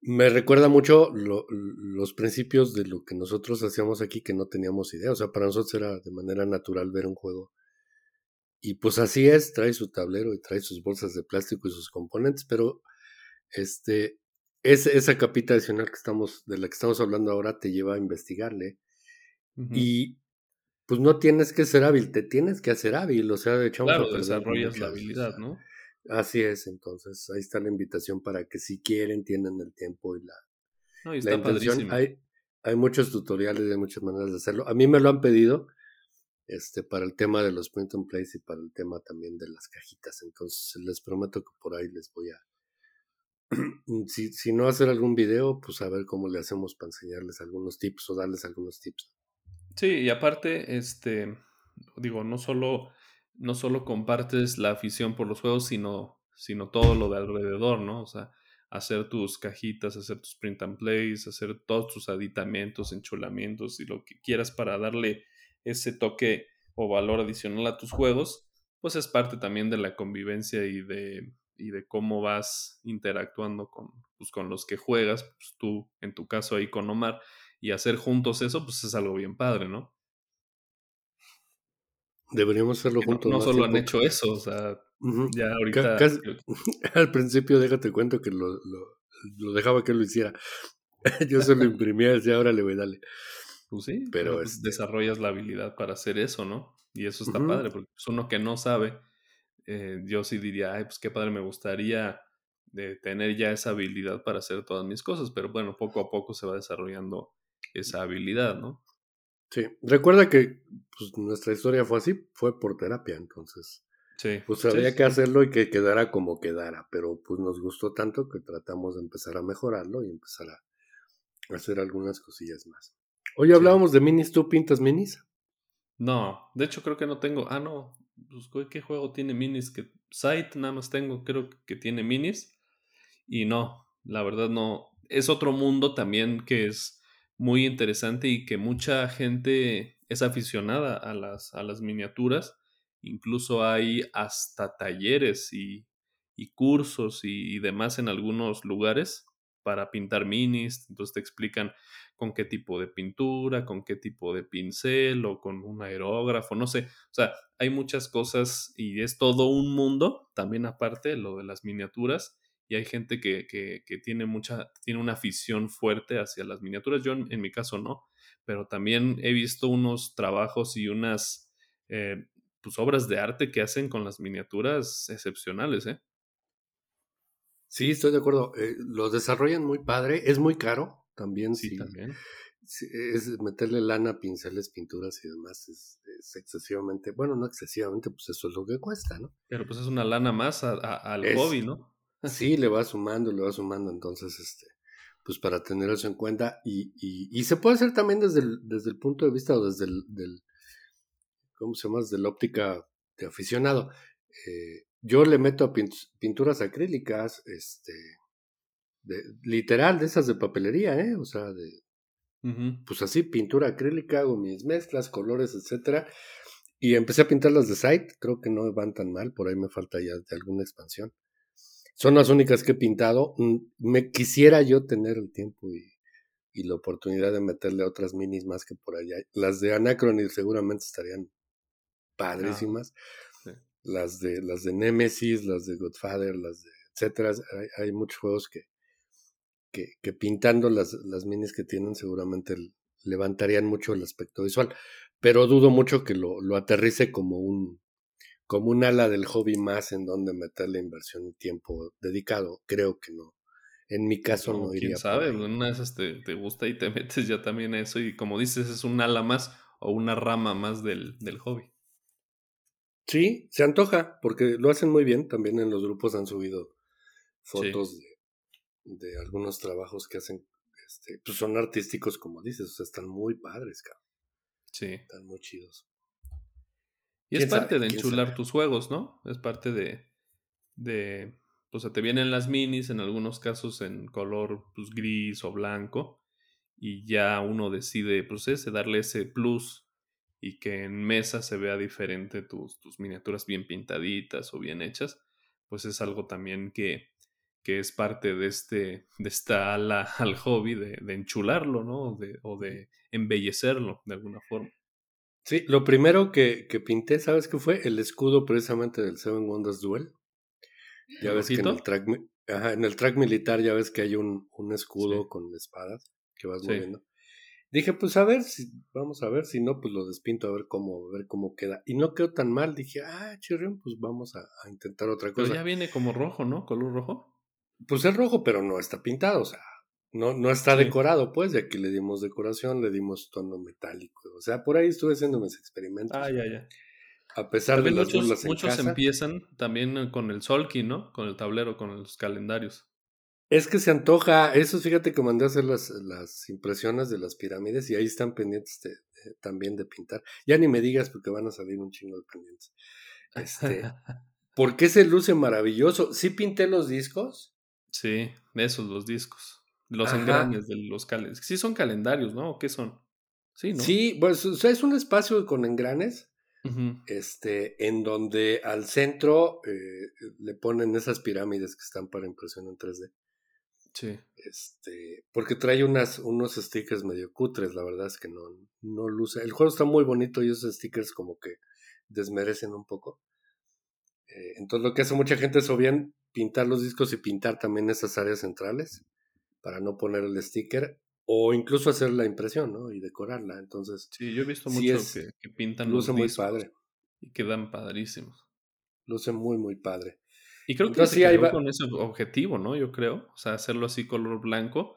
me recuerda mucho los principios de lo que nosotros hacíamos aquí que no teníamos idea. O sea, para nosotros era de manera natural ver un juego. Y pues así es, trae su tablero y trae sus bolsas de plástico y sus componentes, pero este, es, esa capita adicional que estamos, de la que estamos hablando ahora te lleva a investigarle. Y pues no tienes que ser hábil, te tienes que hacer hábil. O sea, de hecho, claro, desarrollas la habilidad, ¿no? Así es, entonces ahí está la invitación para que si quieren tienen el tiempo y la, no, y está la Hay, hay muchos tutoriales, hay muchas maneras de hacerlo. A mí me lo han pedido este, para el tema de los print and plays y para el tema también de las cajitas. Entonces les prometo que por ahí les voy a, si, si no hacer algún video, pues a ver cómo le hacemos para enseñarles algunos tips o darles algunos tips. Sí, y aparte, este, digo, no solo no solo compartes la afición por los juegos, sino, sino todo lo de alrededor, ¿no? O sea, hacer tus cajitas, hacer tus print and plays, hacer todos tus aditamentos, enchulamientos y lo que quieras para darle ese toque o valor adicional a tus juegos, pues es parte también de la convivencia y de, y de cómo vas interactuando con, pues, con los que juegas, pues tú, en tu caso ahí con Omar, y hacer juntos eso, pues es algo bien padre, ¿no? Deberíamos hacerlo juntos. No, solo han hecho eso, o sea, ya ahorita. al principio, déjate cuento que lo, lo, dejaba que lo hiciera. Yo se lo imprimía y decía, órale, güey, dale. Pues sí, pero pues este desarrollas la habilidad para hacer eso, ¿no? Y eso está padre, porque es pues, uno que no sabe, eh, yo sí diría, ay, pues qué padre, me gustaría de eh, tener ya esa habilidad para hacer todas mis cosas, pero bueno, poco a poco se va desarrollando esa habilidad, ¿no? Sí, recuerda que pues, nuestra historia fue así, fue por terapia, entonces. Sí. Pues había que hacerlo y que quedara como quedara, pero pues nos gustó tanto que tratamos de empezar a mejorarlo y empezar a hacer algunas cosillas más. Hoy hablábamos de minis, ¿tú pintas minis? No, de hecho creo que no tengo. Ah, no. Pues, ¿Qué juego tiene minis? Que Site nada más tengo, creo que tiene minis. Y no, la verdad no. Es otro mundo también que es muy interesante y que mucha gente es aficionada a las, a las miniaturas. Incluso hay hasta talleres y, y cursos y, y demás en algunos lugares para pintar minis. Entonces te explican con qué tipo de pintura, con qué tipo de pincel o con un aerógrafo, no sé. O sea, hay muchas cosas y es todo un mundo, también aparte lo de las miniaturas. Y hay gente que, que, que tiene mucha, tiene una afición fuerte hacia las miniaturas. Yo en, mi caso no, pero también he visto unos trabajos y unas eh, pues, obras de arte que hacen con las miniaturas excepcionales, ¿eh? Sí, estoy de acuerdo. Eh, lo desarrollan muy padre, es muy caro, también sí. también. es meterle lana, pinceles, pinturas y demás. Es, excesivamente, bueno, no excesivamente, pues eso es lo que cuesta, ¿no? Pero pues es una lana más al hobby, ¿no? sí, le va sumando, le va sumando. Entonces, este, pues para tener eso en cuenta. Y, y, se puede hacer también desde el, desde el punto de vista o desde el, del, ¿cómo se llama? Desde la óptica de aficionado. Eh, yo le meto a pinturas acrílicas, este, literal, de esas de papelería, ¿eh? O sea, de, pues así, pintura acrílica, hago mis mezclas, colores, etcétera. Y empecé a pintarlas de site, creo que no van tan mal, por ahí me falta ya de alguna expansión. Son las únicas que he pintado. Me quisiera yo tener el tiempo y, y la oportunidad de meterle otras minis más que por allá. Las de Anacron seguramente estarían padrísimas. Las de las de Nemesis, las de Godfather, las de etcétera. hay muchos juegos que, que, pintando las, las minis que tienen seguramente levantarían mucho el aspecto visual. Pero dudo mucho que lo, lo aterrice como un, como un ala del hobby más en donde meter la inversión y tiempo dedicado. Creo que no. En mi caso no, iría. ¿Quién sabe? Una vez te, te, gusta y te metes ya también a eso y como dices es un ala más o una rama más del, del hobby. Sí, se antoja porque lo hacen muy bien. También en los grupos han subido fotos de de algunos trabajos que hacen, este, pues son artísticos como dices, o sea, están muy padres, cabrón. Sí. Están muy chidos. Y es parte de enchular tus juegos, ¿no? Es parte de, de, o sea, te vienen las minis, en algunos casos en color pues, gris o blanco, y ya uno decide, pues ese, darle ese plus y que en mesa se vea diferente tus, tus miniaturas bien pintaditas o bien hechas, pues es algo también que, que es parte de, este, de esta ala al hobby de, enchularlo, ¿no? o de embellecerlo de alguna forma. Sí, lo primero que, que, pinté, ¿sabes qué fue? El escudo precisamente del Seven Wonders Duel. Ya ves que en el, track, en el track militar ya ves que hay un, un escudo con espadas que vas moviendo. Dije, pues a ver, si, vamos a ver, si no, pues lo despinto a ver cómo, a ver cómo queda. Y no quedó tan mal, dije, ah, chirrión, pues vamos a, a, intentar otra cosa. Pero ya viene como rojo, ¿no? Color rojo. Pues es rojo, pero no está pintado, o sea, no, no está decorado, pues, de aquí le dimos decoración, le dimos tono metálico. O sea, por ahí estuve haciendo mis experimentos. Ah, ya, ya. A pesar de las muchos, muchos empiezan también con el Solki, ¿no? Con el tablero, con los calendarios. Es que se antoja, eso fíjate que mandé a hacer las, las impresiones de las pirámides y ahí están pendientes también de pintar. Ya ni me digas porque van a salir un chingo de pendientes. Este, ¿Por qué se luce maravilloso? Sí pinté los discos, Sí, esos los discos. Los engranes de los calendarios. Sí son calendarios, ¿no? ¿Qué son? Sí, ¿no? Sí, pues es un espacio con engranes. Este, en donde al centro eh, le ponen esas pirámides que están para impresión en 3D. Sí. Este, porque trae unas, unos stickers medio cutres, la verdad es que no, no luce. El juego está muy bonito y esos stickers como que desmerecen un poco. Eh, entonces lo que hace mucha gente es o bien pintar los discos y pintar también esas áreas centrales para no poner el sticker o incluso hacer la impresión, ¿no? Y decorarla. Entonces. Sí, yo he visto mucho que, pintan luce muy padre. Y quedan padrísimos. Luce muy, muy padre. Y creo que sí hay con ese objetivo, ¿no? Yo creo. O sea, hacerlo así color blanco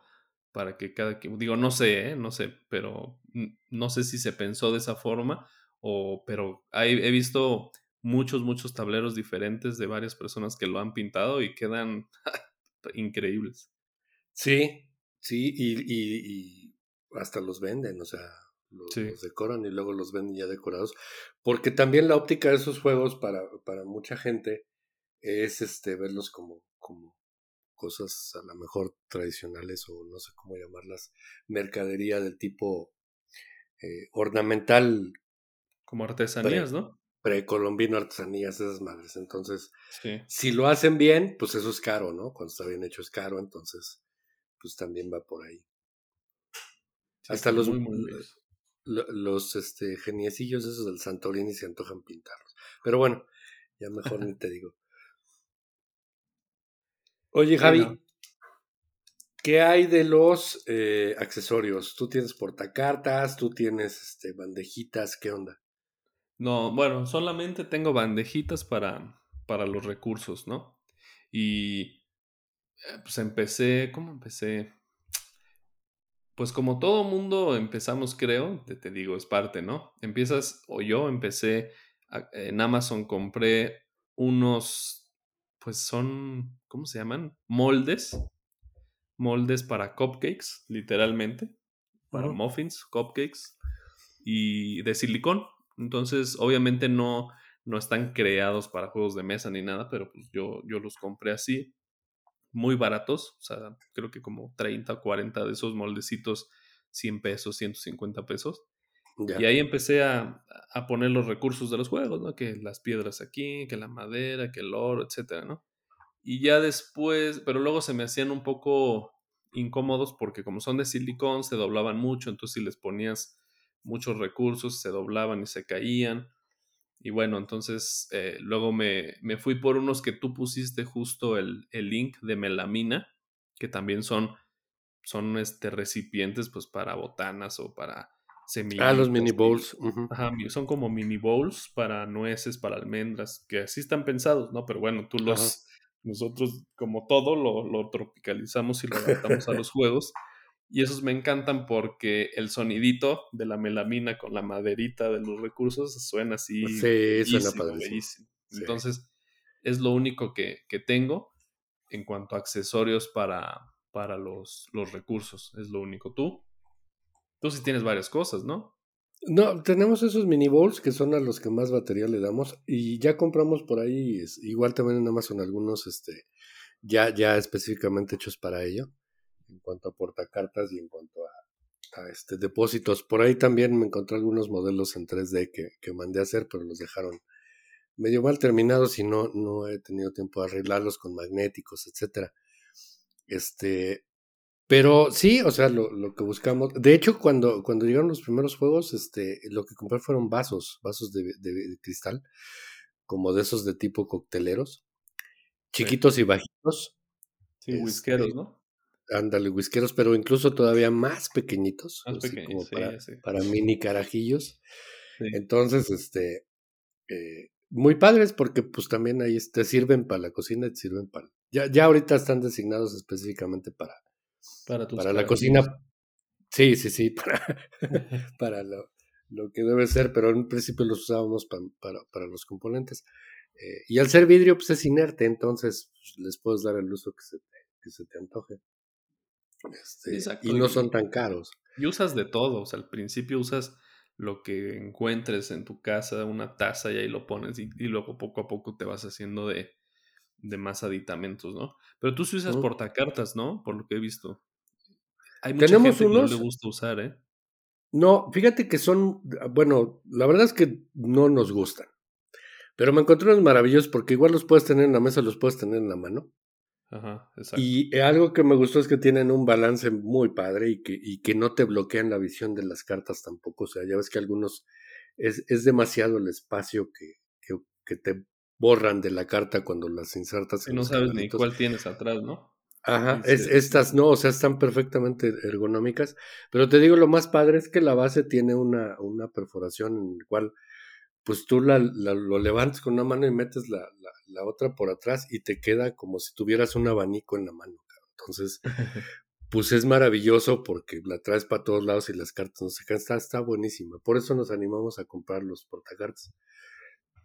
para que cada digo, no sé, ¿eh? no sé, pero no sé si se pensó de esa forma o, pero he visto muchos, muchos tableros diferentes de varias personas que lo han pintado y quedan increíbles. Sí, sí, y, hasta los venden, o sea, los, decoran y luego los venden ya decorados, porque también la óptica de esos juegos para, para mucha gente es este verlos como, como cosas a lo mejor tradicionales o no sé cómo llamarlas, mercadería del tipo eh, ornamental. Como artesanías, ¿no? Precolombino, artesanías, esas madres. Entonces, si lo hacen bien, pues eso es caro, ¿no? Cuando está bien hecho es caro, entonces, pues también va por ahí. Hasta los, los este, geniecillos esos del Santorini se antojan pintarlos. Pero bueno, ya mejor ni te digo. Oye, Javi, ¿qué hay de los eh, accesorios? ¿Tú tienes portacartas? ¿Tú tienes este, bandejitas? ¿Qué onda? No, bueno, solamente tengo bandejitas para, para los recursos, ¿no? Y eh, pues empecé, ¿cómo empecé? Pues como todo mundo empezamos, creo, te, te digo, es parte, ¿no? Empiezas, o yo empecé en Amazon, compré unos pues son, ¿cómo se llaman? Moldes. Moldes para cupcakes, literalmente. Para muffins, cupcakes. Y de silicón. Entonces, obviamente no, no están creados para juegos de mesa ni nada, pero pues yo, yo los compré así. Muy baratos. O sea, creo que como 30 o 40 de esos moldecitos, 100 pesos, 150 pesos. Y ahí empecé a, poner los recursos de los juegos, ¿no? Que las piedras aquí, que la madera, que el oro, etcétera, ¿no? Y ya después, pero luego se me hacían un poco incómodos porque como son de silicón se doblaban mucho, entonces si les ponías muchos recursos se doblaban y se caían. Y bueno, entonces eh, luego me, me, fui por unos que tú pusiste justo el, el link de melamina, que también son, son este, recipientes pues para botanas o para Ah, los mini bowls. Ajá, son como mini bowls para nueces, para almendras, que así están pensados, ¿no? Pero bueno, tú los, nosotros como todo lo, tropicalizamos y lo adaptamos a los juegos. Y esos me encantan porque el sonidito de la melamina con la maderita de los recursos suena así. Sí, suena bellísimo. Entonces, es lo único que, que, tengo en cuanto a accesorios para, para los, los recursos. Es lo único. ¿Tú? Tú sí tienes varias cosas, ¿no? No, tenemos esos mini bowls que son a los que más batería le damos y ya compramos por ahí, igual también en Amazon algunos este, ya, ya específicamente hechos para ello, en cuanto a portacartas y en cuanto a, a este, depósitos. Por ahí también me encontré algunos modelos en 3D que, que mandé a hacer, pero los dejaron medio mal terminados y no, no he tenido tiempo de arreglarlos con magnéticos, etcétera. Este, pero sí, o sea, lo, lo, que buscamos. De hecho, cuando, cuando llegaron los primeros juegos, este, lo que compré fueron vasos, vasos de, de, cristal, como de esos de tipo cocteleros, chiquitos y bajitos. Sí, este, whiskeros, ¿no? Ándale, whiskeros, pero incluso todavía más pequeñitos, más como para, para, mini carajillos. Entonces, este, eh, muy padres porque pues también ahí te sirven para la cocina y te sirven para... Ya, ya ahorita están designados específicamente para, para, la cocina. Sí, sí, sí, para, para lo, lo, que debe ser, pero en principio los usábamos para, para, los componentes. Eh, y al ser vidrio, pues es inerte, entonces pues, les puedes dar el uso que se te, que se te antoje. Este, y no son tan caros. Y usas de todo, o sea, al principio usas lo que encuentres en tu casa, una taza y ahí lo pones y, luego poco a poco te vas haciendo de, de más aditamentos, ¿no? Pero tú sí usas portacartas, ¿no? Por lo que he visto. Hay mucha Tenemos gente unos... que no le gusta usar, ¿eh? No, fíjate que son, bueno, la verdad es que no nos gustan. Pero me encontré unos maravillosos porque igual los puedes tener en la mesa, los puedes tener en la mano. Ajá, exacto. Y algo que me gustó es que tienen un balance muy padre y que, y que no te bloquean la visión de las cartas tampoco. O sea, ya ves que algunos es, es demasiado el espacio que, que, te borran de la carta cuando las insertas. No sabes ni cuál tienes atrás, ¿no? Ajá, es, estas no, o sea, están perfectamente ergonómicas, pero te digo, lo más padre es que la base tiene una, una perforación en la cual, pues tú la, lo levantas con una mano y metes la, la, otra por atrás y te queda como si tuvieras un abanico en la mano. Entonces, pues es maravilloso porque la traes para todos lados y las cartas no se caen, está, está buenísima. Por eso nos animamos a comprar los portacartas.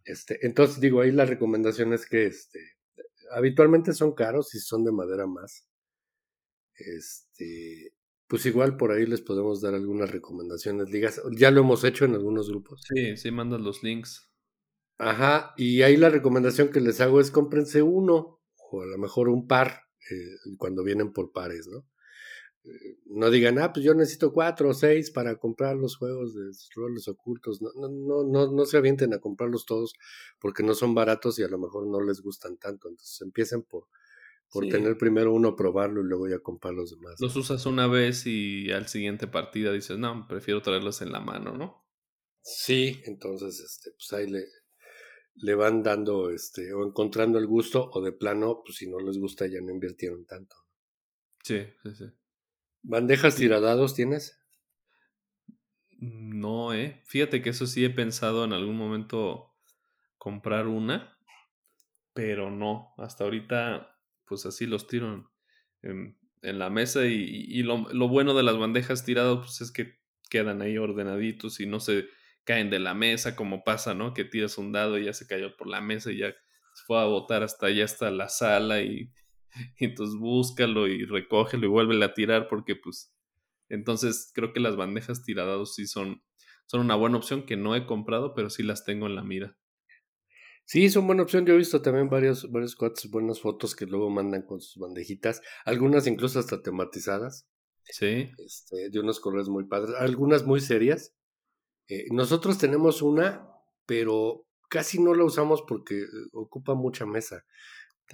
Este, entonces digo, ahí la recomendación es que este, habitualmente son caros y son de madera más. Este, pues igual por ahí les podemos dar algunas recomendaciones. Digas, ya lo hemos hecho en algunos grupos. Sí, sí, mandas los links. Ajá, y ahí la recomendación que les hago es cómprense uno o a lo mejor un par eh, cuando vienen por pares, ¿no? No digan, ah, pues yo necesito cuatro o seis para comprar los juegos de roles ocultos. No, no, no, no, se avienten a comprarlos todos porque no son baratos y a lo mejor no les gustan tanto. Entonces empiecen por, por tener primero uno, probarlo y luego ya comprar los demás. Los usas una vez y al siguiente partida dices, no, prefiero traerlos en la mano, ¿no? Sí, entonces, este, pues ahí le, le van dando, este, o encontrando el gusto, o de plano, pues si no les gusta ya no invirtieron tanto. Sí, sí, sí. ¿Bandejas tiradados tienes? No, eh. Fíjate que eso sí he pensado en algún momento comprar una, pero no. Hasta ahorita, pues así los tiro en, la mesa y, lo, lo, bueno de las bandejas tiradas, pues es que quedan ahí ordenaditos y no se caen de la mesa como pasa, ¿no? Que tiras un dado y ya se cayó por la mesa y ya se fue a botar hasta allá, hasta la sala y y entonces búscalo y recógelo y vuélvele a tirar porque pues entonces creo que las bandejas tiradados sí son, son una buena opción que no he comprado, pero sí las tengo en la mira. Sí, son buena opción. Yo he visto también varios, varios cuates, buenas fotos que luego mandan con sus bandejitas, algunas incluso hasta tematizadas. Sí. Este, de unos colores muy padres, algunas muy serias. Eh, nosotros tenemos una, pero casi no la usamos porque eh, ocupa mucha mesa.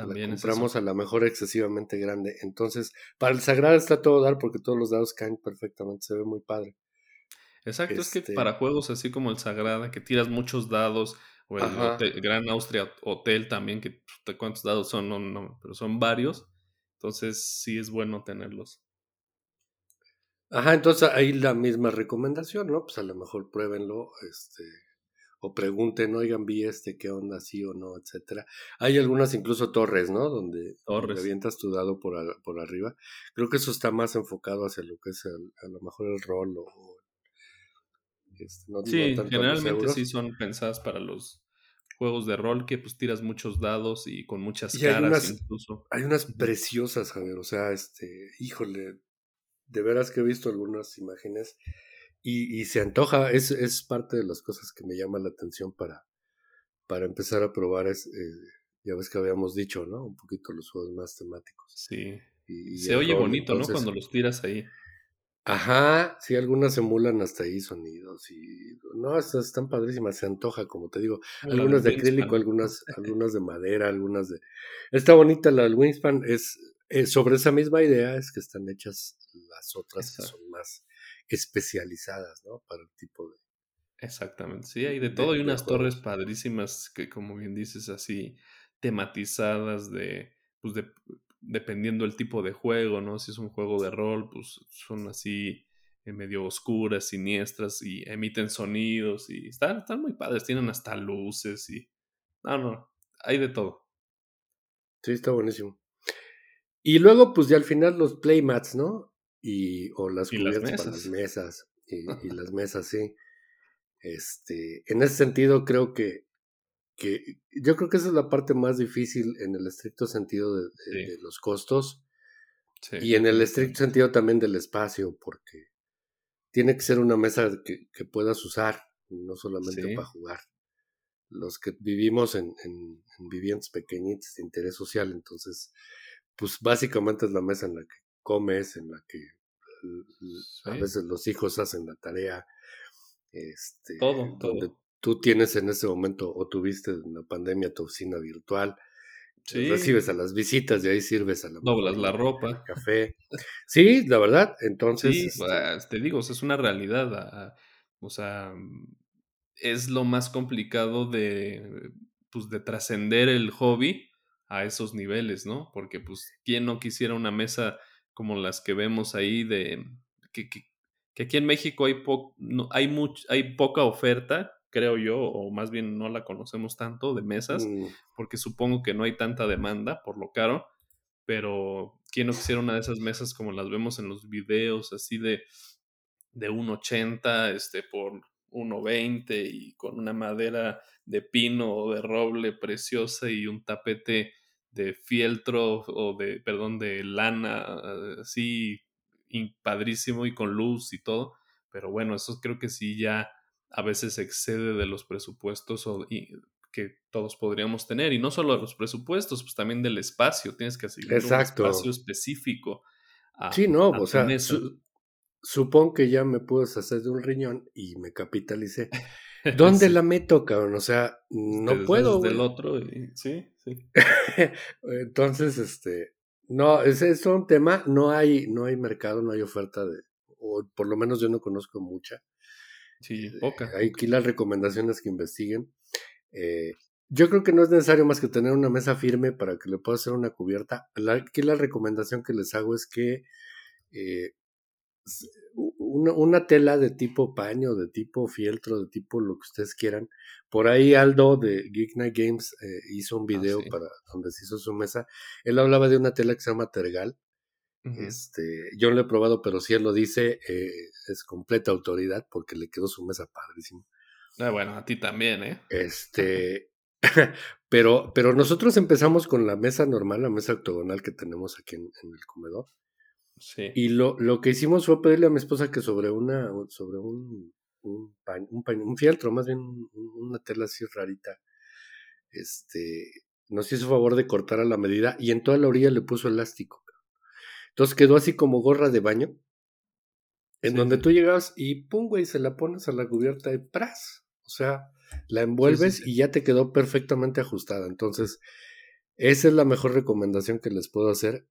También compramos a la mejor excesivamente grande. Entonces, para el sagrado está todo dar porque todos los dados caen perfectamente, se ve muy padre. Exacto, es que este para juegos así como el Sagrada, que tiras muchos dados, o el Gran Austria Hotel también, que cuántos dados son, no, no, pero son varios. Entonces sí es bueno tenerlos. Ajá, entonces ahí la misma recomendación, ¿no? Pues a lo mejor pruébenlo, este, o pregunten, oigan, vi este, qué onda, sí o no, etcétera. Hay algunas incluso torres, ¿no? Donde, torres. avientas tu dado por, por arriba. Creo que eso está más enfocado hacia lo que es a lo mejor el rol o... Este, sí, generalmente sí son pensadas para los juegos de rol que pues tiras muchos dados y con muchas caras incluso. Hay unas preciosas, Javier, o sea, este, híjole, de veras que he visto algunas imágenes y, y se antoja, es, es, parte de las cosas que me llama la atención para, para empezar a probar, es, eh, ya ves que habíamos dicho, ¿no? Un poquito los juegos más temáticos. Sí. Y, se oye bonito, ¿no? Cuando los tiras ahí. Ajá, sí, algunas emulan hasta ahí sonidos y no, estas están padrísimas, se antoja, como te digo, algunas de acrílico, algunas, algunas de madera, algunas de... Está bonita la del Wingspan, es, eh, sobre esa misma idea es que están hechas las otras que son más especializadas, ¿no? Para el tipo de... Exactamente, sí, hay de todo. Hay unas torres padrísimas que, como bien dices, así tematizadas de, pues de, dependiendo el tipo de juego, ¿no? Si es un juego de rol, pues son así eh, medio oscuras, siniestras y emiten sonidos y están, están muy padres, tienen hasta luces y... No, no, hay de todo. Sí, está buenísimo. Y luego, pues ya al final los playmats, ¿no? Y, o las cubiertas para las mesas y, las mesas, sí. Este, en ese sentido creo que, que yo creo que esa es la parte más difícil en el estricto sentido de, los costos y en el estricto sentido también del espacio, porque tiene que ser una mesa que, que puedas usar, no solamente para jugar. Los que vivimos en, en, en viviendas pequeñitas de interés social, entonces, pues básicamente es la mesa en la que comes, en la que a veces los hijos hacen la tarea. Este, todo, donde tú tienes en ese momento o tuviste en la pandemia tu oficina virtual. Recibes a las visitas y ahí sirves a la Doblas la ropa. café. Sí, la verdad. Entonces. Sí, este pues, te digo, es una realidad. o sea, es lo más complicado de, pues, de trascender el hobby a esos niveles, ¿no? Porque pues, ¿quién no quisiera una mesa como las que vemos ahí de que, aquí en México hay, no, hay, hay poca oferta, creo yo, o más bien no la conocemos tanto de mesas, mm. porque supongo que no hay tanta demanda por lo caro, pero ¿quién no quisiera una de esas mesas como las vemos en los videos, así de, de 1,80 este, por 1,20 y con una madera de pino o de roble preciosa y un tapete de fieltro o de, perdón, de lana, así padrísimo y con luz y todo. Pero bueno, eso creo que sí ya a veces excede de los presupuestos o, que todos podríamos tener. Y no solo de los presupuestos, pues también del espacio. Tienes que asignar un espacio específico. A, sí, no, o sea, supongo que ya me puedes hacer de un riñón y me capitalicé. ¿Dónde la meto, cabrón? O sea, no puedo. Del otro, sí, sí. Entonces, este, no, ese es un tema, no hay, no hay mercado, no hay oferta de, o por lo menos yo no conozco mucha. Sí, eh, poca. Hay aquí las recomendaciones que investiguen. Eh, yo creo que no es necesario más que tener una mesa firme para que le pueda hacer una cubierta. aquí la recomendación que les hago es que eh, una, tela de tipo paño, de tipo fieltro, de tipo lo que ustedes quieran. Por ahí Aldo de Geek Night Games eh, hizo un ah, video para donde se hizo su mesa. Él hablaba de una tela que se llama Tergal. Este, yo no lo he probado, pero si él lo dice, eh, es completa autoridad porque le quedó su mesa padrísima. Ah, bueno, a ti también, ¿eh? Este, pero, pero nosotros empezamos con la mesa normal, la mesa octogonal que tenemos aquí en el comedor. Y lo, lo que hicimos fue pedirle a mi esposa que sobre una, sobre un, un, un, fieltro, más bien una tela así rarita, este, nos hizo favor de cortar a la medida y en toda la orilla le puso elástico. Entonces quedó así como gorra de baño, en donde tú llegas y pum, güey, se la pones a la cubierta y pras. O sea, la envuelves y ya te quedó perfectamente ajustada. Entonces, esa es la mejor recomendación que les puedo hacer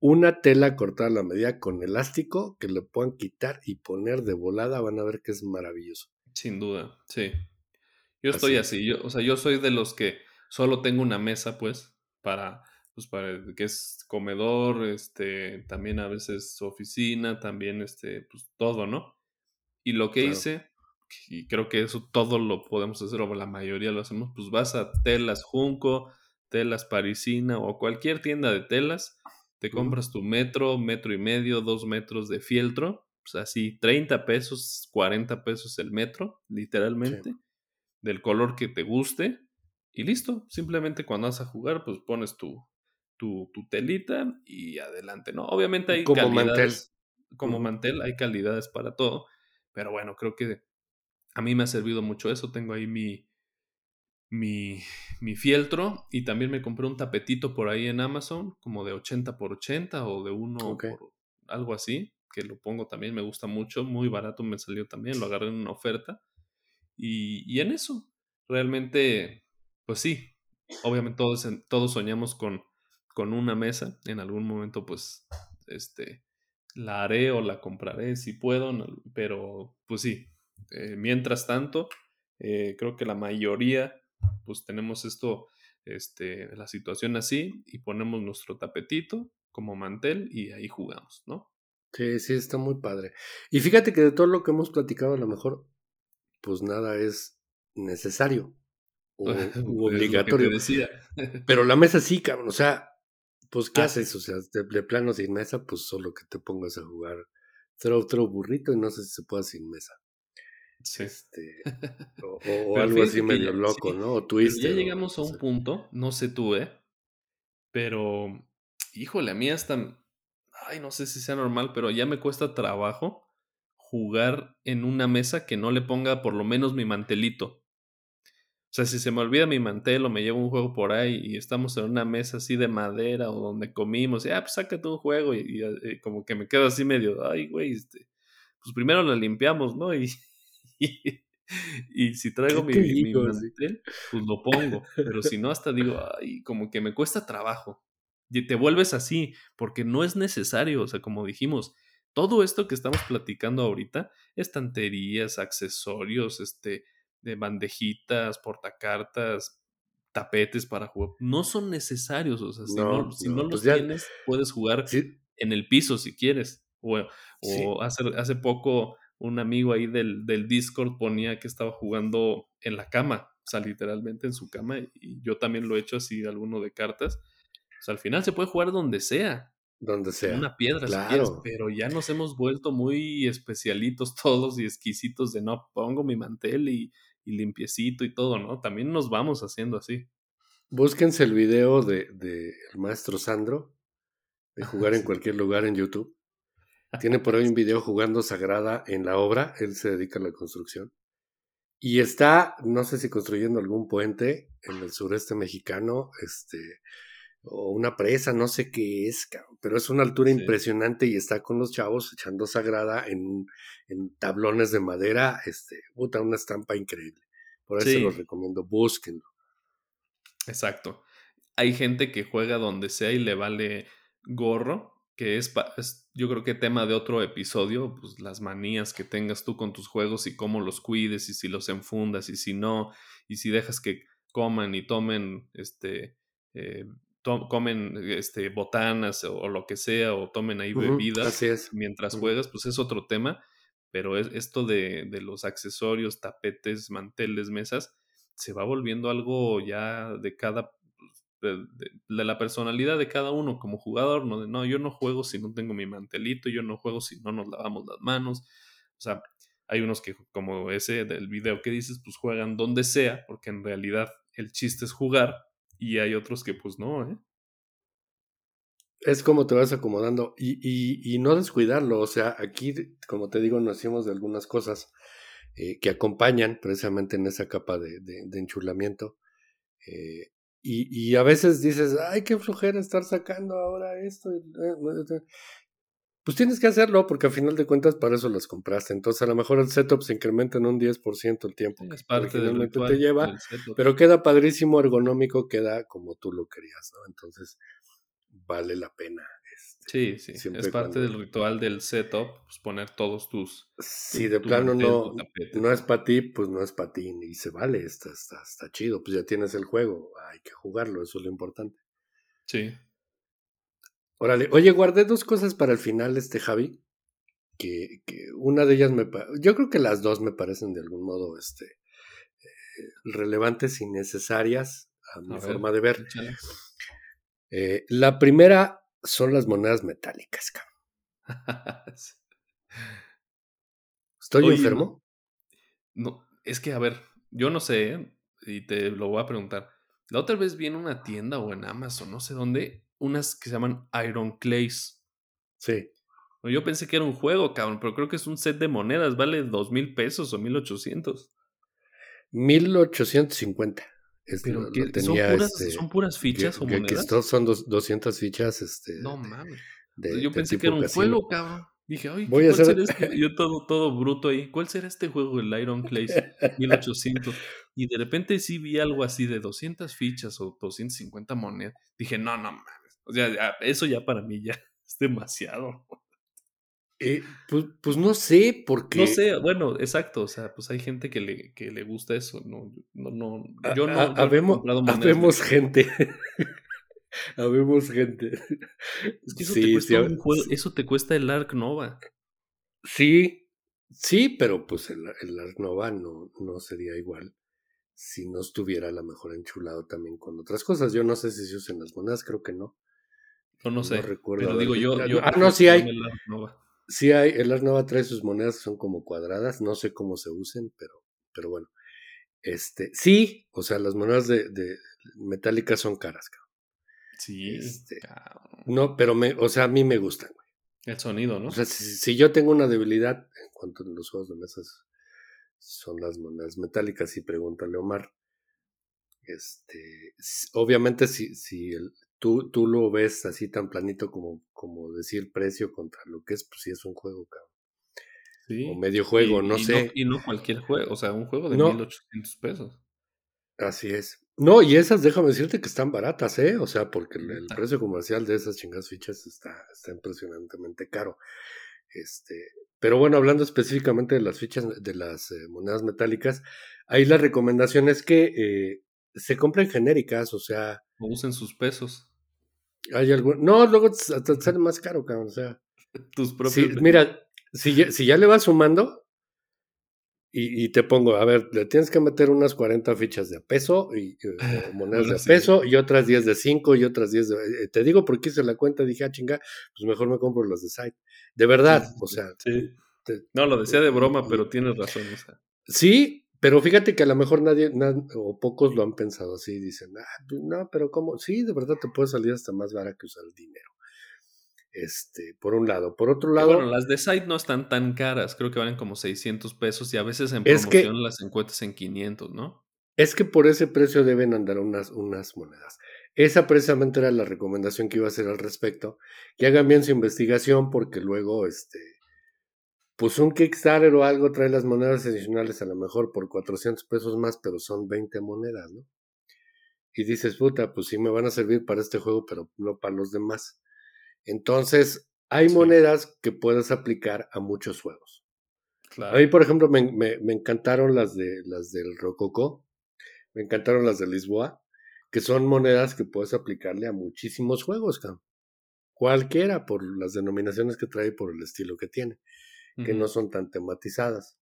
una tela cortada a la medida con elástico que le puedan quitar y poner de volada, van a ver que es maravilloso. Sin duda, sí. Yo estoy así, yo, o sea, yo soy de los que solo tengo una mesa, pues, para, pues, para que es comedor, este, también a veces oficina, también, este, pues, todo, ¿no? Y lo que hice, y creo que eso todo lo podemos hacer, o la mayoría lo hacemos, pues vas a telas Junco, telas Parisina o cualquier tienda de telas te compras tu metro, metro y medio, dos metros de fieltro, pues así, 30 pesos, 40 pesos el metro, literalmente, del color que te guste, y listo. Simplemente cuando vas a jugar, pues pones tu, tu, tu telita y adelante, ¿no? Obviamente hay como calidades, mantel. como mantel, hay calidades para todo, pero bueno, creo que a mí me ha servido mucho eso. Tengo ahí mi, mi, mi, fieltro y también me compré un tapetito por ahí en Amazon, como de 80 por 80 o de uno por algo así, que lo pongo también, me gusta mucho, muy barato me salió también, lo agarré en una oferta. Y, y en eso, realmente, pues sí, obviamente todos, todos soñamos con, con una mesa, en algún momento pues, este, la haré o la compraré si puedo, pero pues sí, eh, mientras tanto, eh, creo que la mayoría pues tenemos esto, este, la situación así y ponemos nuestro tapetito como mantel y ahí jugamos, ¿no? Sí, sí, está muy padre. Y fíjate que de todo lo que hemos platicado, a lo mejor, pues nada es necesario o obligatorio. Pero la mesa sí, cabrón, o sea, pues ¿qué ah, haces? O sea, de, plano sin mesa, pues solo que te pongas a jugar otro burrito y no sé si se puede sin mesa. Este, o, algo así medio loco, ¿no? O twister. Ya llegamos a un punto, no sé tú, ¿eh? Pero, híjole, a mí hasta, ay, no sé si sea normal, pero ya me cuesta trabajo jugar en una mesa que no le ponga por lo menos mi mantelito. O sea, si se me olvida mi mantel o me llevo un juego por ahí y estamos en una mesa así de madera o donde comimos, y, ah, pues sácate un juego y, y eh, como que me quedo así medio, ay, güey, este, pues primero lo limpiamos, ¿no? Y, y, si traigo mi, mi mantel, pues lo pongo. Pero si no, hasta digo, ay, como que me cuesta trabajo. Y te vuelves así, porque no es necesario. O sea, como dijimos, todo esto que estamos platicando ahorita, estanterías, accesorios, este, de bandejitas, portacartas, tapetes para jugar. No son necesarios, o sea, si no, si no, pues los tienes, puedes jugar en el piso si quieres. O, o hace, hace poco un amigo ahí del, del, Discord ponía que estaba jugando en la cama, o sea, literalmente en su cama, y yo también lo he hecho así, alguno de cartas. O sea, al final se puede jugar donde sea. Donde sea. Una piedra, si quieres, pero ya nos hemos vuelto muy especialitos todos y exquisitos de no, pongo mi mantel y, y limpiecito y todo, ¿no? También nos vamos haciendo así. Búsquense el video de, de el maestro Sandro, de jugar en cualquier lugar en YouTube. Tiene por ahí un video jugando Sagrada en la obra, él se dedica a la construcción. Y está, no sé si construyendo algún puente en el sureste mexicano, este, o una presa, no sé qué es, pero es una altura impresionante y está con los chavos echando Sagrada en, en tablones de madera, este, puta, una estampa increíble. Por eso se los recomiendo, búsquenlo. Exacto. Hay gente que juega donde sea y le vale gorro que es, yo creo que tema de otro episodio, pues las manías que tengas tú con tus juegos y cómo los cuides y si los enfundas y si no, y si dejas que coman y tomen, este, eh, comen este, botanas o, lo que sea, o tomen ahí bebidas mientras juegas, pues es otro tema, pero es, esto de, de los accesorios, tapetes, manteles, mesas, se va volviendo algo ya de cada de, la personalidad de cada uno como jugador, no de no, yo no juego si no tengo mi mantelito, yo no juego si no nos lavamos las manos. O sea, hay unos que, como ese del video que dices, pues juegan donde sea, porque en realidad el chiste es jugar, y hay otros que pues no, ¿eh? Es como te vas acomodando y, y, y no descuidarlo, o sea, aquí, como te digo, nos hacemos de algunas cosas eh, que acompañan precisamente en esa capa de, de, enchulamiento. Eh, y, a veces dices, ay, qué flojera estar sacando ahora esto. Eh, pues tienes que hacerlo porque al final de cuentas para eso las compraste. Entonces a lo mejor el setup se incrementa en un 10% el tiempo es parte del te lleva, pero queda padrísimo, ergonómico, queda como tú lo querías, ¿no? Entonces vale la pena Sí, sí, es parte del ritual del setup, pues poner todos tus... Si de plano no, no es para ti, pues no es para ti, y se vale, está, está, está chido, pues ya tienes el juego, hay que jugarlo, eso es lo importante. Sí. Órale, oye, guardé dos cosas para el final, este Javi, que, que una de ellas me... Yo creo que las dos me parecen de algún modo este, eh, relevantes y necesarias a mi forma de ver. Eh, la primera son las monedas metálicas, ¿Estoy enfermo? No, es que, a ver, yo no sé, ¿eh? y te lo voy a preguntar. La otra vez vi en una tienda o en Amazon, no sé dónde, unas que se llaman Iron Clays. Sí. Yo pensé que era un juego, cabrón, pero creo que es un set de monedas, vale dos mil pesos o mil ochocientos. Mil ochocientos pero ¿son, puras, este, ¿son, puras, fichas o monedas? son dos, 200 fichas. Este, no mames. yo pensé que era un juego, cabrón. Dije, ay, Voy ¿cuál será este? Yo todo, todo bruto ahí. ¿Cuál será este juego, el Iron Clays 1800? Y de repente sí vi algo así de 200 fichas o 250 monedas. Dije, no, no mames. O sea, eso ya para mí ya es demasiado. Eh, pues, pues, no sé, porque. No sé, bueno, exacto. O sea, pues hay gente que le, que le gusta eso. No, no, no yo no. habemos, habemos gente. habemos gente. Es que eso, te cuesta un juego, eso te cuesta el Ark Nova. Sí, sí, pero pues el, el Ark Nova no, no sería igual si no estuviera a lo mejor enchulado también con otras cosas. Yo no sé si se usan las monedas, creo que no. No, no sé. recuerdo pero digo yo, yo. Ah, no, sí hay. Sí hay, el Ars Nova trae sus monedas que son como cuadradas, no sé cómo se usen, pero, pero bueno. Este, sí, o sea, las monedas de, de metálicas son caras, cabrón. Sí. Este, no, pero me, o sea, a mí me gustan, güey. El sonido, ¿no? O sea, si, yo tengo una debilidad en cuanto a los juegos de mesas son las monedas metálicas, y pregúntale Omar. Este, obviamente si, si el, tú, tú lo ves así tan planito como, como decir precio contra lo que es, pues sí es un juego, cabrón. Sí. O medio juego, no sé. y no cualquier juego, o sea, un juego de 1800 pesos. Así es. No, y esas déjame decirte que están baratas, ¿eh? O sea, porque el, precio comercial de esas chingadas fichas está, está impresionantemente caro. Este, pero bueno, hablando específicamente de las fichas de las eh, monedas metálicas, ahí la recomendación es que eh, se compran genéricas, o sea. O usen sus pesos. Hay algún. No, luego te sale más caro, cabrón. O sea. Tus propios. mira, si ya, si ya le vas sumando, y, te pongo, a ver, le tienes que meter unas 40 fichas de peso y eh, monedas de peso y otras 10 de 5 y otras 10 de... Eh, te digo porque hice la cuenta, dije, ah, chinga, pues mejor me compro las de site. De verdad, o sea... no, lo decía de broma, pero tienes razón. Sí, pero fíjate que a lo mejor nadie, o pocos lo han pensado así, dicen, ah, pues no, pero ¿cómo? Sí, de verdad te puede salir hasta más barato que usar el dinero. Este, por un lado. Por otro lado. bueno, las de site no están tan caras. Creo que valen como 600 pesos y a veces en promoción las encuentras en 500, ¿no? Es que por ese precio deben andar unas, unas monedas. Esa precisamente era la recomendación que iba a hacer al respecto. Que hagan bien su investigación porque luego, este, pues un Kickstarter o algo trae las monedas adicionales a lo mejor por 400 pesos más, pero son 20 monedas, ¿no? Y dices, puta, pues sí me van a servir para este juego, pero no para los demás. Entonces, hay monedas que puedes aplicar a muchos juegos. A mí, por ejemplo, me, encantaron las, de, las del Rococó, me encantaron las de Lisboa, que son monedas que puedes aplicarle a muchísimos juegos, cualquiera, por las denominaciones que trae y por el estilo que tiene, que no son tan tematizadas.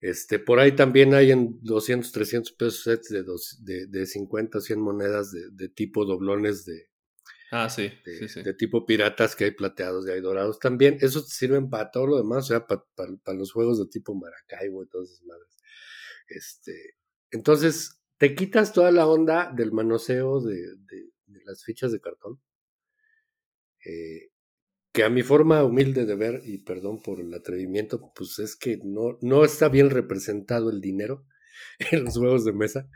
Este, por ahí también hay en 200, 300 pesos sets de, dos, de, de 50, 100 monedas de, de tipo doblones de, Ah, sí de, de, tipo piratas que hay plateados y hay dorados también. Eso sirven para todo lo demás, o sea, para, los juegos de tipo Maracaibo y todas esas madres. Este, entonces, te quitas toda la onda del manoseo de, las fichas de cartón. Eh, que a mi forma humilde de ver, y perdón por el atrevimiento, pues es que no, no está bien representado el dinero en los juegos de mesa.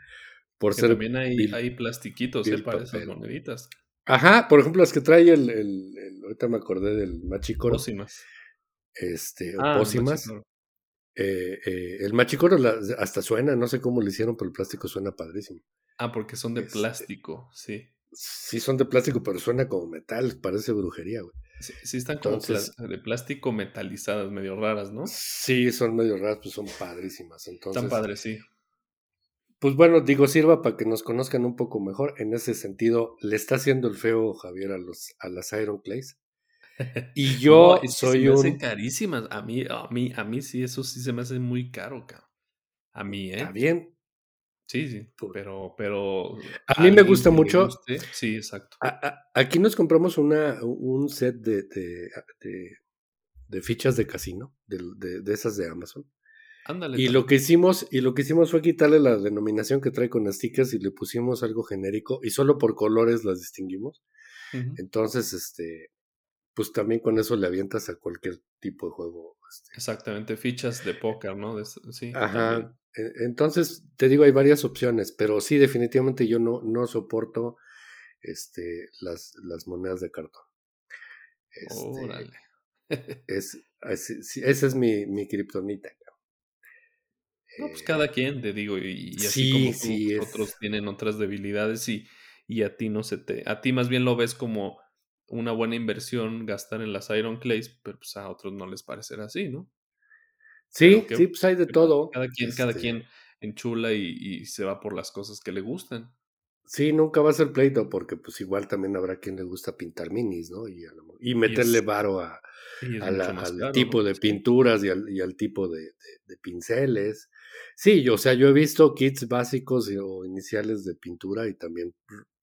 Por ser también hay, hay plastiquitos ¿eh? para esas moneditas. Ajá, por ejemplo, las que trae el, el, ahorita me acordé del Machicoro. Pósimas. Este, ah, Pósimas. Eh, eh, el Machicoro hasta suena, no sé cómo lo hicieron, pero el plástico suena padrísimo. Ah, porque son de este, plástico, sí. Sí, son de plástico, pero suena como metal, parece brujería, güey. Sí, están como de plástico metalizadas, medio raras, ¿no? Sí, son medio raras, pues son padrísimas. Entonces, Están padres, sí pues bueno, digo, sirva para que nos conozcan un poco mejor. En ese sentido, le está haciendo el feo Javier a los a las Iron Clays. Y yo soy se me hacen carísimas. A mí, a mí, a mí sí, eso sí se me hace muy caro, cabrón. A mí, ¿eh? Está bien. Sí, sí, pero, pero. A mí me gusta mucho. sí, exacto. aquí nos compramos una, un set de, de, de, fichas de casino, de, de, esas de Amazon y lo que hicimos, y lo que hicimos fue quitarle la denominación que trae con stickers y le pusimos algo genérico y solo por colores las distinguimos. Entonces, este, pues también con eso le avientas a cualquier tipo de juego. Este. Exactamente, fichas de póker, ¿no? sí. Ajá. E, entonces, te digo, hay varias opciones, pero sí, definitivamente yo no, no soporto este, las, las monedas de cartón. Este, es, esa es mi, mi kriptonita. No, pues cada quien, te digo, y, así como tú, otros tienen otras debilidades y, y a ti no se te, a ti más bien lo ves como una buena inversión gastar en las Iron Clays, pero pues a otros no les parecerá así, ¿no? Sí, sí, pues hay de todo. Cada quien, cada este quien enchula y, y, se va por las cosas que le gustan. Sí, nunca va a ser pleito, porque pues igual también habrá quien le gusta pintar minis, ¿no? Y, y meterle varo a, al tipo de pinturas y al, y al tipo de, de, pinceles. Sí, yo, o sea, yo he visto kits básicos o iniciales de pintura y también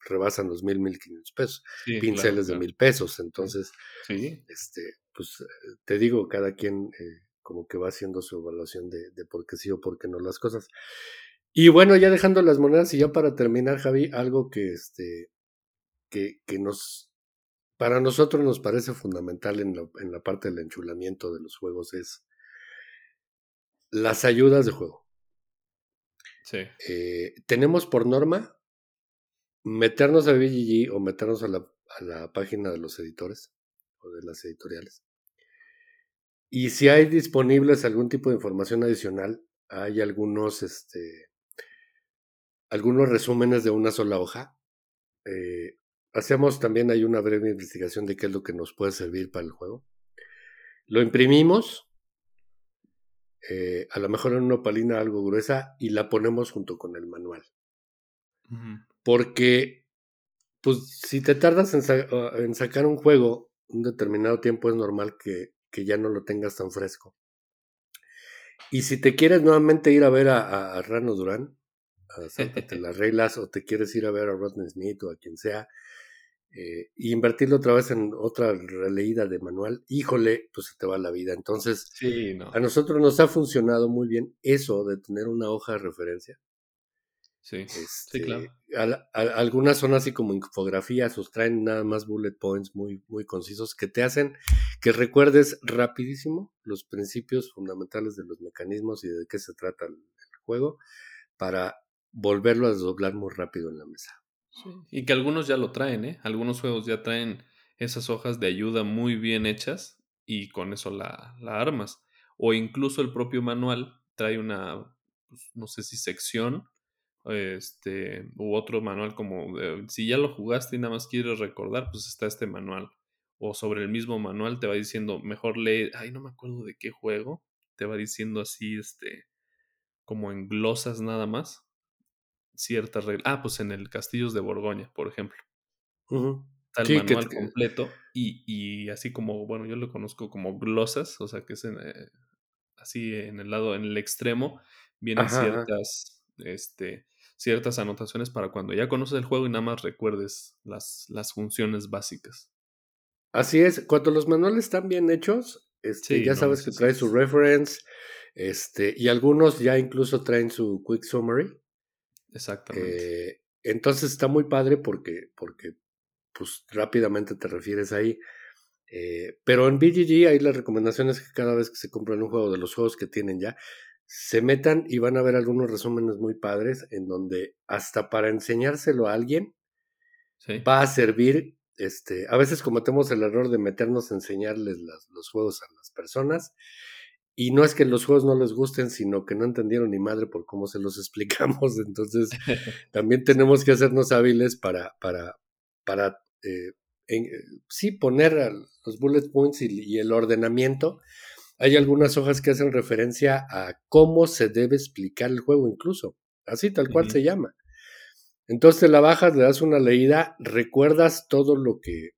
rebasan los mil, mil quinientos pesos. pinceles de mil pesos. Entonces, este, pues eh, te digo, cada quien eh, como que va haciendo su evaluación de, de por qué sí o por qué no las cosas. Y bueno, ya dejando las monedas y ya para terminar, Javi, algo que este que, que nos para nosotros nos parece fundamental en la, en la parte del enchulamiento de los juegos es las ayudas de juego. Sí. Eh, tenemos por norma meternos a BGG o meternos a la, a la página de los editores o de las editoriales. Y si hay disponibles algún tipo de información adicional, hay algunos este, algunos resúmenes de una sola hoja. Eh, hacemos también hay una breve investigación de qué es lo que nos puede servir para el juego. Lo imprimimos, eh, a lo mejor en una palina algo gruesa, y la ponemos junto con el manual. Porque, pues, si te tardas en, sacar un juego un determinado tiempo, es normal que, ya no lo tengas tan fresco. Y si te quieres nuevamente ir a ver a, Rano Durán, a Sáltate las reglas, o te quieres ir a ver a Rodney Smith o a quien sea, eh, y invertirlo otra vez en otra releída de manual, híjole, pues se te va la vida. Entonces, a nosotros nos ha funcionado muy bien eso de tener una hoja de referencia. Sí, sí claro. Este, algunas son así como infografías, os traen nada más bullet points muy, muy concisos que te hacen que recuerdes rapidísimo los principios fundamentales de los mecanismos y de qué se trata el juego para volverlo a desdoblar muy rápido en la mesa. Y que algunos ya lo traen, ¿eh? Algunos juegos ya traen esas hojas de ayuda muy bien hechas y con eso la, la armas. O incluso el propio manual trae una, pues, no sé si sección, este, u otro manual como, si ya lo jugaste y nada más quieres recordar, pues está este manual. O sobre el mismo manual te va diciendo, mejor lee, ay, no me acuerdo de qué juego, te va diciendo así, este, como en glosas nada más ciertas reglas. Ah, pues en el Castillos de Borgoña, por ejemplo. Está el manual completo y, así como, bueno, yo lo conozco como glosas, o sea que es eh, así en el lado, en el extremo, vienen ciertas, este, ciertas anotaciones para cuando ya conoces el juego y nada más recuerdes las, las funciones básicas. Así es, cuando los manuales están bien hechos, este, ya sabes que trae su reference, este, y algunos ya incluso traen su quick summary. Exactamente. Eh, entonces está muy padre porque, porque pues rápidamente te refieres ahí. Eh, pero en BGG hay las recomendaciones que cada vez que se compran un juego de los juegos que tienen ya, se metan y van a ver algunos resúmenes muy padres en donde hasta para enseñárselo a alguien va a servir. Este, a veces cometemos el error de meternos a enseñarles los juegos a las personas y no es que los juegos no les gusten, sino que no entendieron ni madre por cómo se los explicamos. Entonces, también tenemos que hacernos hábiles para, para, para eh, eh, sí poner los bullet points y, el ordenamiento. Hay algunas hojas que hacen referencia a cómo se debe explicar el juego, incluso. Así tal cual se llama. Entonces la bajas, le das una leída, recuerdas todo lo que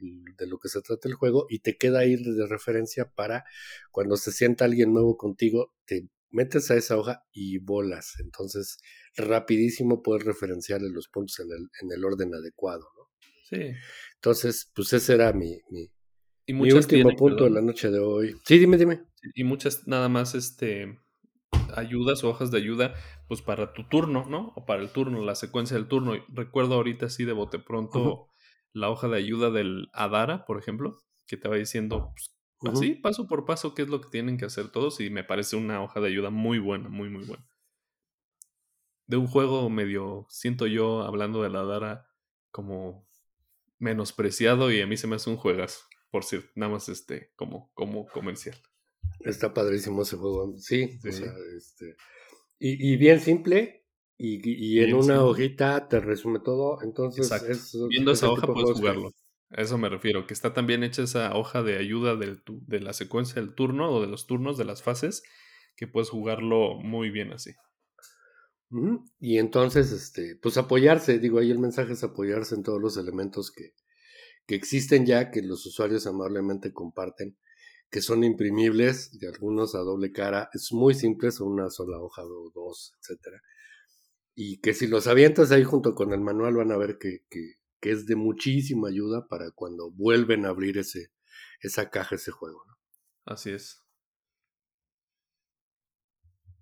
de lo que se trata el juego y te queda ahí de referencia para cuando se sienta alguien nuevo contigo, te metes a esa hoja y bolas. Entonces, rapidísimo puedes referenciarle los puntos en el, en el orden adecuado, ¿no? Sí. Entonces, pues ese era mi, mi, mi último punto de la noche de hoy. Sí, dime, dime. Y muchas nada más este ayudas o hojas de ayuda pues para tu turno, ¿no? O para el turno, la secuencia del turno. Recuerdo ahorita así de bote pronto la hoja de ayuda del Adara, por ejemplo, que te va diciendo pues, así, paso por paso, qué es lo que tienen que hacer todos y me parece una hoja de ayuda muy buena, muy, muy buena. De un juego medio, siento yo, hablando de la Adara, como menospreciado y a mí se me hace un juegazo, por cierto, nada más este, como, como comercial. Está padrísimo ese juego, sí, este, y, y bien simple, y, en una hojita te resume todo. Entonces, viendo esa hoja puedes jugarlo. A eso me refiero, que está también hecha esa hoja de ayuda del, de la secuencia del turno o de los turnos, de las fases, que puedes jugarlo muy bien así. Y entonces, este, pues apoyarse, digo, ahí el mensaje es apoyarse en todos los elementos que, que existen ya, que los usuarios amablemente comparten, que son imprimibles, de algunos a doble cara, es muy simple, son una sola hoja o dos, etcétera y que si los avientas ahí junto con el manual van a ver que, que, es de muchísima ayuda para cuando vuelven a abrir ese, esa caja, ese juego. ¿no? Así es.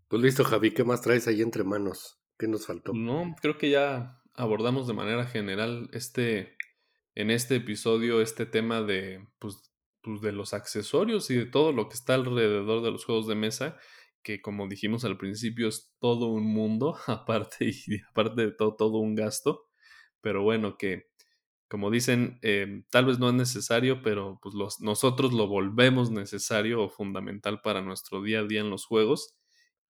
Pues listo, Javi, ¿qué más traes ahí entre manos? ¿Qué nos faltó? No, creo que ya abordamos de manera general este, en este episodio, este tema de, pues, pues de los accesorios y de todo lo que está alrededor de los juegos de mesa que como dijimos al principio es todo un mundo, aparte y aparte de todo, todo un gasto, pero bueno, que como dicen, em, tal vez no es necesario, pero pues los, nosotros lo volvemos necesario o fundamental para nuestro día a día en los juegos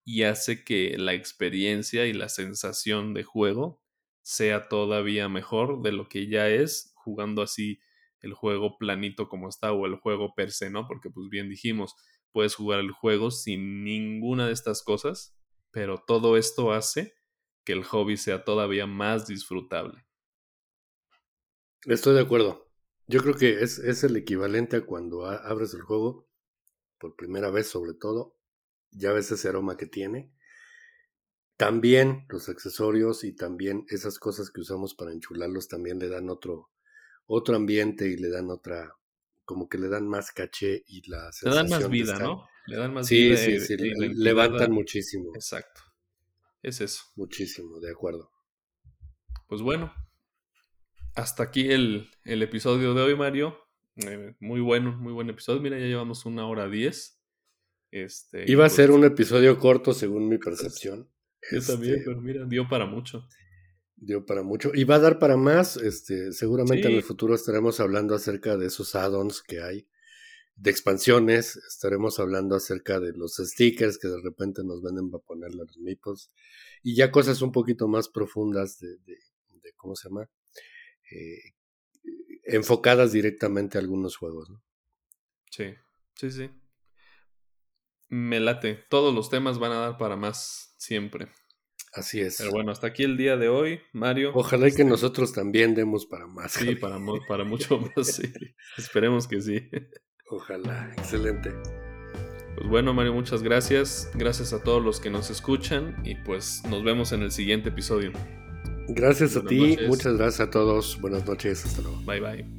y hace que la experiencia y la sensación de juego sea todavía mejor de lo que ya es jugando así el juego planito como está o el juego per se, ¿no? Porque pues bien dijimos, puedes jugar el juego sin ninguna de estas cosas, pero todo esto hace que el hobby sea todavía más disfrutable. Estoy de acuerdo. Yo creo que es, es el equivalente a cuando abres el juego, por primera vez sobre todo, ya ves ese aroma que tiene. También los accesorios y también esas cosas que usamos para enchularlos también le dan otro, otro ambiente y le dan otra, como que le dan más caché y la Le dan más vida, ¿no? Le dan más vida. Sí, sí, sí, levantan muchísimo. Exacto. Es eso. Muchísimo, de acuerdo. Pues bueno, hasta aquí el, episodio de hoy, Mario. Eh, muy bueno, muy buen episodio. Mira, ya llevamos una hora diez. Este, Iba a ser pues un episodio corto según mi percepción. Yo también, este pero mira, dio para mucho. Dio para mucho. Y va a dar para más. Este, seguramente en el futuro estaremos hablando acerca de esos add-ons que hay, de expansiones. Estaremos hablando acerca de los stickers que de repente nos venden para ponerle a los mipos. Y ya cosas un poquito más profundas de, de, de ¿cómo se llama? Eh, enfocadas directamente a algunos juegos. ¿no? Sí, sí, sí. Me late. Todos los temas van a dar para más siempre. Así es. Pero bueno, hasta aquí el día de hoy, Mario. Ojalá y que este nosotros también demos para más. Sí, para, para mucho más, sí. Esperemos que sí. Ojalá, excelente. Pues bueno, Mario, muchas gracias. Gracias a todos los que nos escuchan y pues nos vemos en el siguiente episodio. Gracias a ti, muchas gracias a todos. Buenas noches, hasta luego. Bye bye.